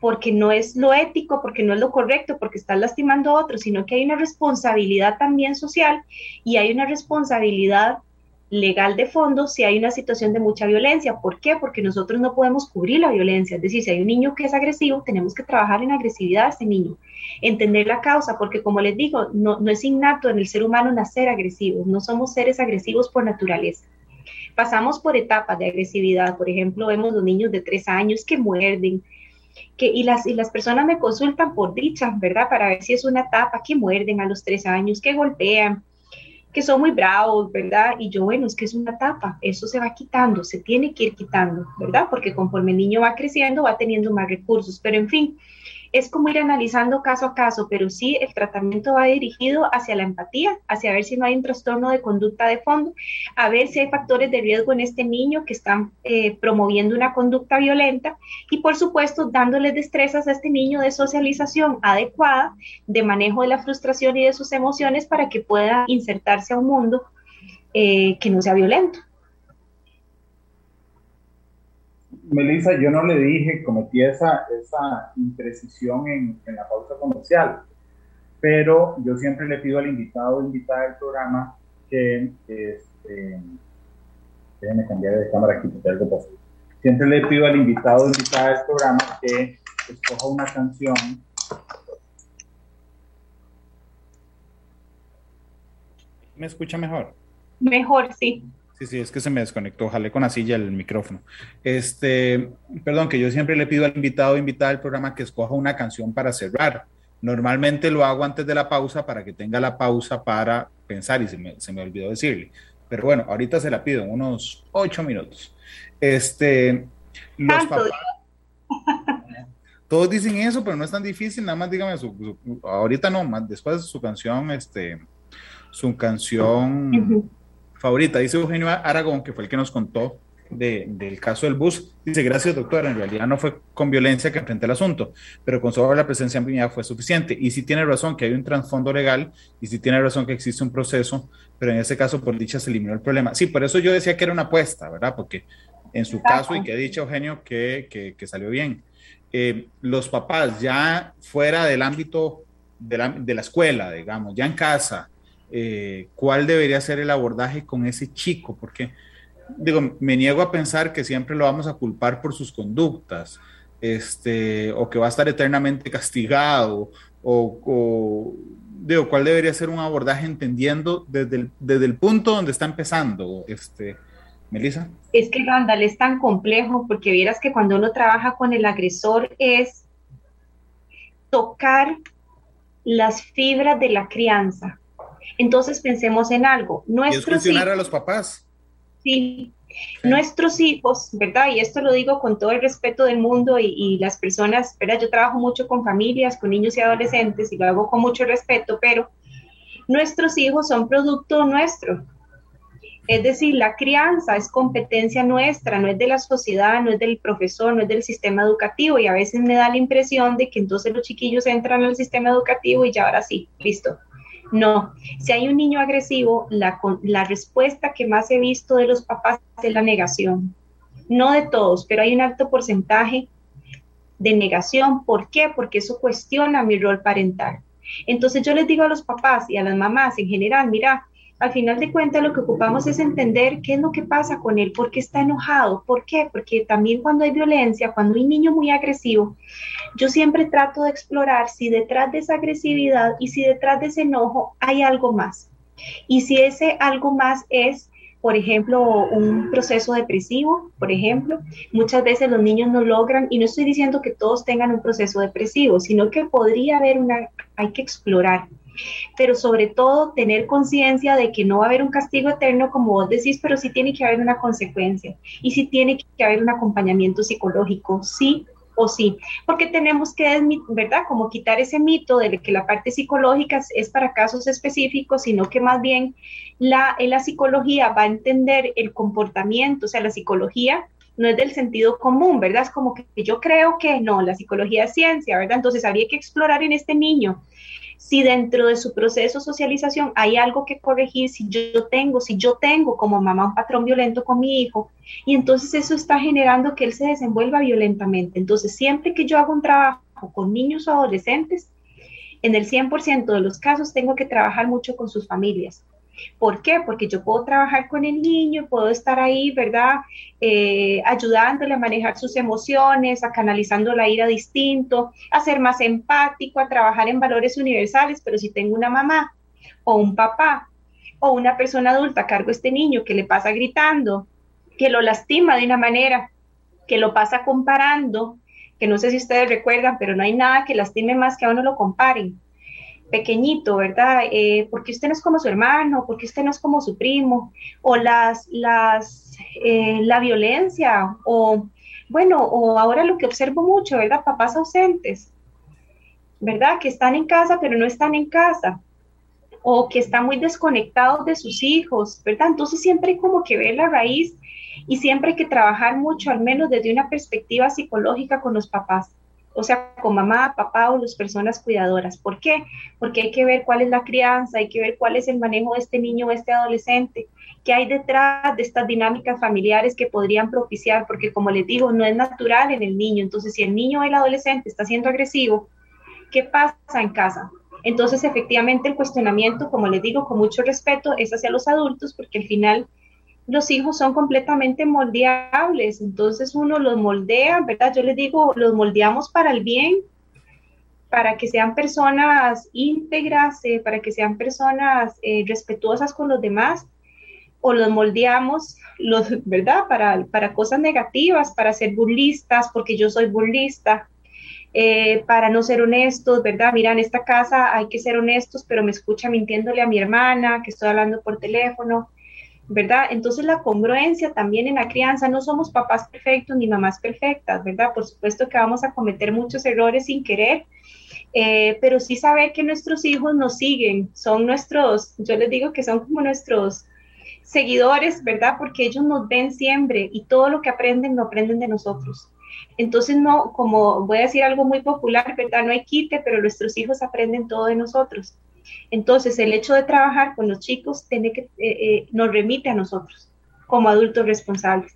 porque no es lo ético, porque no es lo correcto, porque estás lastimando a otros, sino que hay una responsabilidad también social y hay una responsabilidad legal de fondo si hay una situación de mucha violencia. ¿Por qué? Porque nosotros no podemos cubrir la violencia. Es decir, si hay un niño que es agresivo, tenemos que trabajar en agresividad a ese niño, entender la causa, porque como les digo, no, no es innato en el ser humano nacer agresivos, no somos seres agresivos por naturaleza. Pasamos por etapas de agresividad, por ejemplo, vemos los niños de tres años que muerden, que, y, las, y las personas me consultan por dicha, ¿verdad? Para ver si es una etapa que muerden a los tres años, que golpean, que son muy bravos, ¿verdad? Y yo, bueno, es que es una etapa, eso se va quitando, se tiene que ir quitando, ¿verdad? Porque conforme el niño va creciendo, va teniendo más recursos, pero en fin, es como ir analizando caso a caso, pero sí el tratamiento va dirigido hacia la empatía, hacia ver si no hay un trastorno de conducta de fondo, a ver si hay factores de riesgo en este niño que están eh, promoviendo una conducta violenta y por supuesto dándole destrezas a este niño de socialización adecuada, de manejo de la frustración y de sus emociones para que pueda insertarse a un mundo eh, que no sea violento. Melissa, yo no le dije, cometí esa, esa imprecisión en, en, la pausa comercial, pero yo siempre le pido al invitado o invitada del programa que, este, déjenme cambiar de cámara aquí porque algo pasó. Siempre le pido al invitado o invitada del programa que escoja una canción ¿Me escucha mejor? Mejor, sí. Sí, sí, es que se me desconectó, jalé con la silla el micrófono. Este, perdón, que yo siempre le pido al invitado o invitada del programa que escoja una canción para cerrar. Normalmente lo hago antes de la pausa para que tenga la pausa para pensar y se me, se me olvidó decirle. Pero bueno, ahorita se la pido en unos ocho minutos. Este, los papás, todos dicen eso, pero no es tan difícil, nada más dígame su, ahorita no, más después su canción, este, su canción favorita. Dice Eugenio Aragón, que fue el que nos contó del caso del bus. Dice, gracias doctora, en realidad no fue con violencia que enfrenté el asunto, pero con solo la presencia en mi fue suficiente. Y si tiene razón que hay un trasfondo legal y si tiene razón que existe un proceso, pero en ese caso por dicha se eliminó el problema. Sí, por eso yo decía que era una apuesta, ¿verdad? Porque en su caso, y que ha dicho Eugenio que, que, salió bien, eh, los papás ya fuera del ámbito de la, de la escuela, digamos, ya en casa, eh, cuál debería ser el abordaje con ese chico, porque digo, me niego a pensar que siempre lo vamos a culpar por sus conductas, este, o que va a estar eternamente castigado, o, digo, cuál debería ser un abordaje entendiendo desde el, desde el punto donde está empezando, este, Melissa. Es que Randall es tan complejo porque vieras que cuando uno trabaja con el agresor es tocar las fibras de la crianza, entonces pensemos en algo. Nuestros hijos, a los papás. Sí, Nuestros hijos, ¿verdad? Y esto lo digo con todo el respeto del mundo y, las personas, ¿verdad? Yo trabajo mucho con familias, con niños y adolescentes y lo hago con mucho respeto, pero nuestros hijos son producto nuestro. Es decir, la crianza es competencia nuestra, no es de la sociedad, no es del profesor, no es del sistema educativo. Y a veces me da la impresión de que entonces los chiquillos entran al sistema educativo y ya ahora sí, listo, no, si hay un niño agresivo, la, la respuesta que más he visto de los papás es la negación. No de todos, pero hay un alto porcentaje de negación. ¿Por qué? Porque eso cuestiona mi rol parental. Entonces yo les digo a los papás y a las mamás en general, mira, al final de cuentas lo que ocupamos es entender qué es lo que pasa con él, por qué está enojado, por qué, porque también cuando hay violencia, cuando hay niño muy agresivo, yo siempre trato de explorar si detrás de esa agresividad y si detrás de ese enojo hay algo más. Y si ese algo más es por ejemplo, un proceso depresivo, por ejemplo. Muchas veces los niños no logran, y no estoy diciendo que todos tengan un proceso depresivo, sino que podría haber una, hay que explorar pero sobre todo tener conciencia de que no va a haber un castigo eterno, como vos decís, pero sí tiene que haber una consecuencia y sí tiene que haber un acompañamiento psicológico, sí o sí, porque tenemos que, ¿verdad? Como quitar ese mito de que la parte psicológica es para casos específicos, sino que más bien la, la psicología va a entender el comportamiento, o sea, la psicología no es del sentido común, ¿verdad? Es como que yo creo que no, la psicología es ciencia, ¿verdad? Entonces habría que explorar en este niño si dentro de su proceso de socialización hay algo que corregir, si yo tengo, si yo tengo como mamá un patrón violento con mi hijo, y entonces eso está generando que él se desenvuelva violentamente. Entonces, siempre que yo hago un trabajo con niños o adolescentes, en el 100% de los casos tengo que trabajar mucho con sus familias. ¿Por qué? Porque yo puedo trabajar con el niño, puedo estar ahí, ¿verdad? Eh, ayudándole a manejar sus emociones, a canalizando la ira distinto, a ser más empático, a trabajar en valores universales, pero si tengo una mamá o un papá o una persona adulta a cargo de este niño que le pasa gritando, que lo lastima de una manera, que lo pasa comparando, que no sé si ustedes recuerdan, pero no hay nada que lastime más que a uno lo comparen pequeñito, ¿verdad? Eh, porque usted no es como su hermano, porque usted no es como su primo, o las, las, eh, la violencia, o bueno, o ahora lo que observo mucho, ¿verdad? Papás ausentes, ¿verdad? Que están en casa, pero no están en casa, o que están muy desconectados de sus hijos, ¿verdad? Entonces siempre hay como que ver la raíz y siempre hay que trabajar mucho, al menos desde una perspectiva psicológica con los papás o sea, con mamá, papá o las personas cuidadoras. ¿Por qué? Porque hay que ver cuál es la crianza, hay que ver cuál es el manejo de este niño o este adolescente, qué hay detrás de estas dinámicas familiares que podrían propiciar, porque como les digo, no es natural en el niño. Entonces, si el niño o el adolescente está siendo agresivo, ¿qué pasa en casa? Entonces, efectivamente, el cuestionamiento, como les digo, con mucho respeto, es hacia los adultos, porque al final los hijos son completamente moldeables, entonces uno los moldea, ¿verdad? Yo les digo, los moldeamos para el bien, para que sean personas íntegras, eh, para que sean personas eh, respetuosas con los demás, o los moldeamos, los, ¿verdad? Para, para cosas negativas, para ser burlistas, porque yo soy burlista, eh, para no ser honestos, ¿verdad? Mira, en esta casa hay que ser honestos, pero me escucha mintiéndole a mi hermana, que estoy hablando por teléfono. ¿Verdad? Entonces la congruencia también en la crianza, no somos papás perfectos ni mamás perfectas, ¿verdad? Por supuesto que vamos a cometer muchos errores sin querer, eh, pero sí saber que nuestros hijos nos siguen, son nuestros, yo les digo que son como nuestros seguidores, ¿verdad? Porque ellos nos ven siempre y todo lo que aprenden lo aprenden de nosotros. Entonces, no, como voy a decir algo muy popular, ¿verdad? No hay quite, pero nuestros hijos aprenden todo de nosotros. Entonces, el hecho de trabajar con los chicos tiene que, eh, eh, nos remite a nosotros como adultos responsables.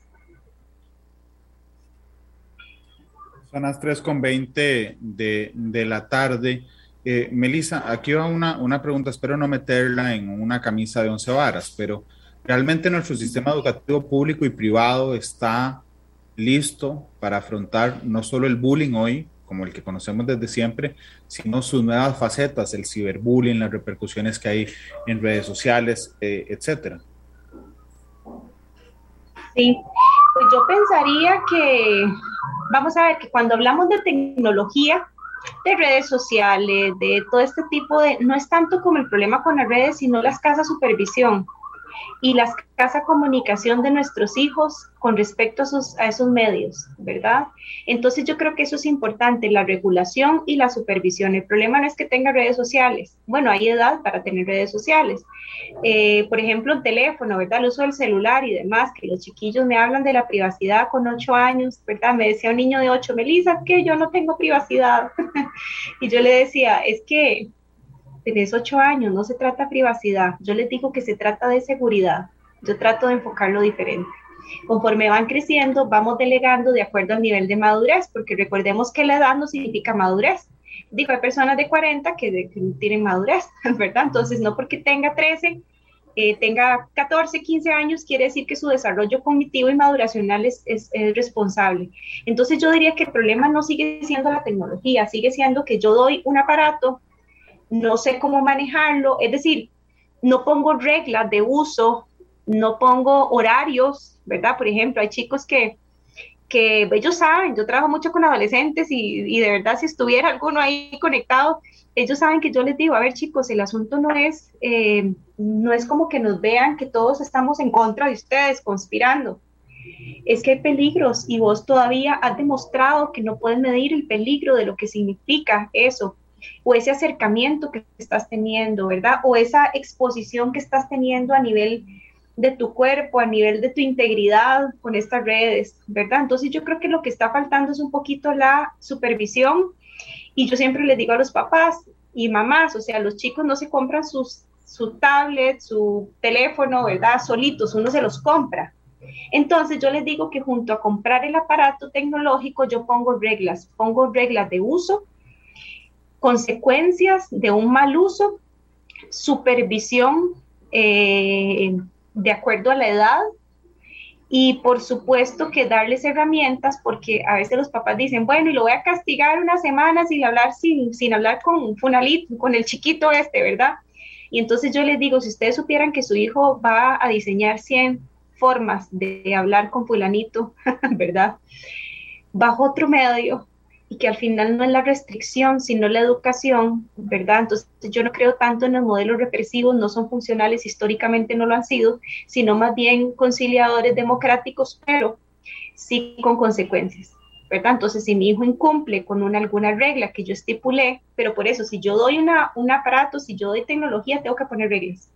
Son las 3.20 de, de la tarde. Eh, Melissa, aquí va una, una pregunta, espero no meterla en una camisa de once varas, pero ¿realmente nuestro sistema educativo público y privado está listo para afrontar no solo el bullying hoy, como el que conocemos desde siempre, sino sus nuevas facetas, el ciberbullying, las repercusiones que hay en redes sociales, eh, etcétera. Sí, pues yo pensaría que, vamos a ver, que cuando hablamos de tecnología, de redes sociales, de todo este tipo de, no es tanto como el problema con las redes, sino la escasa supervisión y la escasa comunicación de nuestros hijos con respecto a, esos medios, ¿verdad? Entonces yo creo que eso es importante, la regulación y la supervisión. El problema no es que tenga redes sociales. Bueno, hay edad para tener redes sociales. Eh, por ejemplo, el teléfono, ¿verdad? El uso del celular y demás, que los chiquillos me hablan de la privacidad con ocho años, ¿verdad? Me decía un niño de ocho, Melissa, que yo no tengo privacidad. y yo le decía, es que tenés ocho años, no se trata de privacidad, yo les digo que se trata de seguridad, yo trato de enfocarlo diferente. Conforme van creciendo, vamos delegando de acuerdo al nivel de madurez, porque recordemos que la edad no significa madurez. Digo, hay personas de 40 que, tienen madurez, ¿verdad? Entonces, no porque tenga 13, eh, tenga 14, 15 años, quiere decir que su desarrollo cognitivo y maduracional es, es, es, responsable. Entonces yo diría que el problema no sigue siendo la tecnología, sigue siendo que yo doy un aparato no sé cómo manejarlo, es decir, no pongo reglas de uso, no pongo horarios, ¿verdad? Por ejemplo, hay chicos que, que ellos saben, yo trabajo mucho con adolescentes y, de verdad si estuviera alguno ahí conectado, ellos saben que yo les digo, a ver chicos, el asunto no es, eh, no es como que nos vean que todos estamos en contra de ustedes, conspirando. Es que hay peligros y vos todavía has demostrado que no puedes medir el peligro de lo que significa eso o ese acercamiento que estás teniendo, ¿verdad? O esa exposición que estás teniendo a nivel de tu cuerpo, a nivel de tu integridad con estas redes, ¿verdad? Entonces yo creo que lo que está faltando es un poquito la supervisión y yo siempre les digo a los papás y mamás, o sea, los chicos no se compran sus, su tablet, su teléfono, ¿verdad? Solitos, uno se los compra. Entonces yo les digo que junto a comprar el aparato tecnológico yo pongo reglas, pongo reglas de uso, consecuencias de un mal uso, supervisión eh, de acuerdo a la edad y por supuesto que darles herramientas porque a veces los papás dicen, bueno, y lo voy a castigar una semana sin hablar, sin, sin hablar con Funalito, con el chiquito este, ¿verdad? Y entonces yo les digo, si ustedes supieran que su hijo va a diseñar 100 formas de hablar con fulanito, ¿verdad? Bajo otro medio, y que al final no es la restricción, sino la educación, ¿verdad? Entonces yo no creo tanto en los modelos represivos, no son funcionales, históricamente no lo han sido, sino más bien conciliadores democráticos, pero sí con consecuencias, ¿verdad? Entonces si mi hijo incumple con una, alguna regla que yo estipulé, pero por eso si yo doy una, un aparato, si yo doy tecnología, tengo que poner reglas.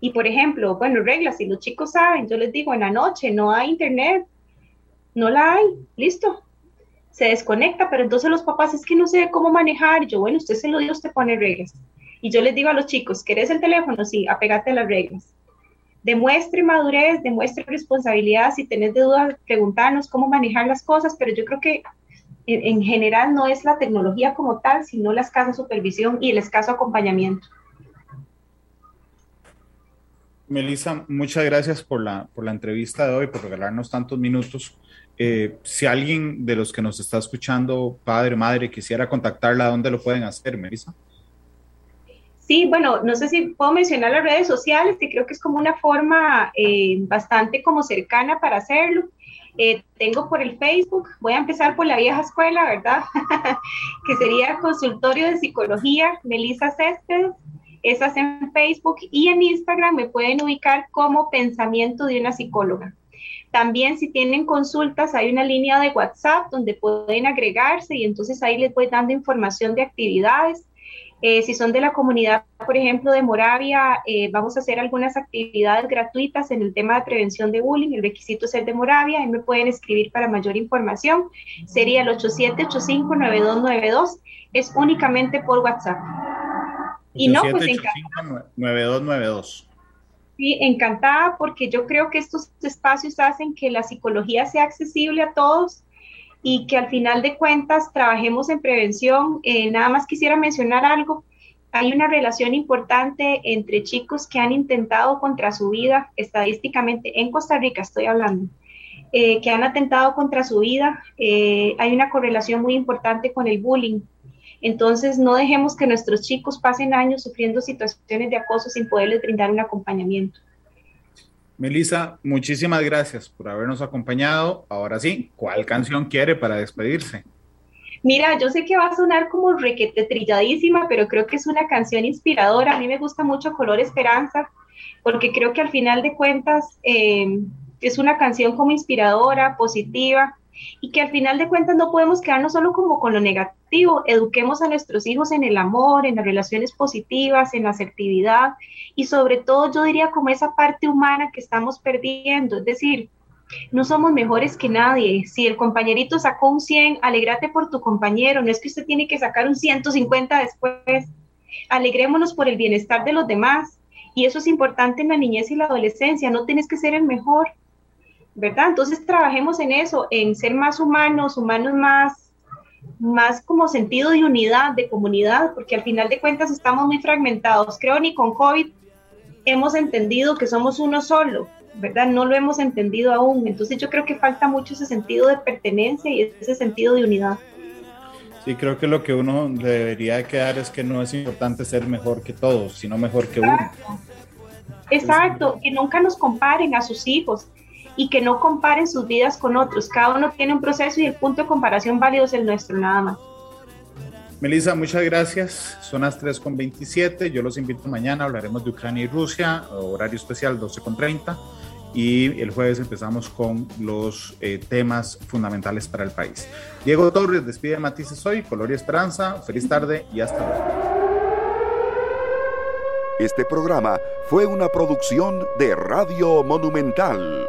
Y por ejemplo, bueno, reglas, si los chicos saben, yo les digo, en la noche no hay internet, no la hay, listo, se desconecta, pero entonces los papás es que no sé cómo manejar. yo, bueno, usted se lo dio, usted pone reglas. Y yo les digo a los chicos, ¿querés el teléfono? Sí, apégate a las reglas. Demuestre madurez, demuestre responsabilidad. Si tenés dudas, preguntarnos cómo manejar las cosas, pero yo creo que en, en general no es la tecnología como tal, sino la escasa supervisión y el escaso acompañamiento. Melissa, muchas gracias por la, por la entrevista de hoy, por regalarnos tantos minutos. Eh, si alguien de los que nos está escuchando, padre, madre, quisiera contactarla, ¿dónde lo pueden hacer, Melissa? Sí, bueno, no sé si puedo mencionar las redes sociales, que creo que es como una forma eh, bastante como cercana para hacerlo. Eh, tengo por el Facebook, voy a empezar por la vieja escuela, ¿verdad? que sería Consultorio de Psicología, Melissa Céspedes. Esas en Facebook y en Instagram me pueden ubicar como Pensamiento de una psicóloga. También si tienen consultas, hay una línea de WhatsApp donde pueden agregarse y entonces ahí les voy dando información de actividades. Eh, si son de la comunidad, por ejemplo, de Moravia, eh, vamos a hacer algunas actividades gratuitas en el tema de prevención de bullying. El requisito es el de Moravia. Ahí me pueden escribir para mayor información. Sería el 87859292. Es únicamente por WhatsApp. Y no, pues 9292. Sí, encantada porque yo creo que estos espacios hacen que la psicología sea accesible a todos y que al final de cuentas trabajemos en prevención. Eh, nada más quisiera mencionar algo. Hay una relación importante entre chicos que han intentado contra su vida, estadísticamente en Costa Rica estoy hablando, eh, que han atentado contra su vida. Eh, hay una correlación muy importante con el bullying. Entonces, no dejemos que nuestros chicos pasen años sufriendo situaciones de acoso sin poderles brindar un acompañamiento. Melissa, muchísimas gracias por habernos acompañado. Ahora sí, ¿cuál canción quiere para despedirse? Mira, yo sé que va a sonar como requete trilladísima, pero creo que es una canción inspiradora. A mí me gusta mucho Color Esperanza, porque creo que al final de cuentas eh, es una canción como inspiradora, positiva, y que al final de cuentas no podemos quedarnos solo como con lo negativo, eduquemos a nuestros hijos en el amor, en las relaciones positivas, en la asertividad y sobre todo yo diría como esa parte humana que estamos perdiendo, es decir, no somos mejores que nadie. Si el compañerito sacó un 100, alegrate por tu compañero, no es que usted tiene que sacar un 150 después. Alegrémonos por el bienestar de los demás. Y eso es importante en la niñez y la adolescencia, no tienes que ser el mejor, ¿verdad? Entonces trabajemos en eso, en ser más humanos, humanos más, más como sentido de unidad, de comunidad, porque al final de cuentas estamos muy fragmentados. Creo ni con COVID hemos entendido que somos uno solo, ¿verdad? No lo hemos entendido aún. Entonces yo creo que falta mucho ese sentido de pertenencia y ese sentido de unidad. Sí, creo que lo que uno debería quedar es que no es importante ser mejor que todos, sino mejor que uno. Exacto, que nunca nos comparen a sus hijos y que no comparen sus vidas con otros. Cada uno tiene un proceso y el punto de comparación válido es el nuestro, nada más. Melissa, muchas gracias. Son las 3.27. Yo los invito mañana. Hablaremos de Ucrania y Rusia, horario especial 12.30. Y el jueves empezamos con los eh, temas fundamentales para el país. Diego Torres despide Matices hoy. Color y Esperanza. Feliz tarde y hasta luego. Este programa fue una producción de Radio Monumental.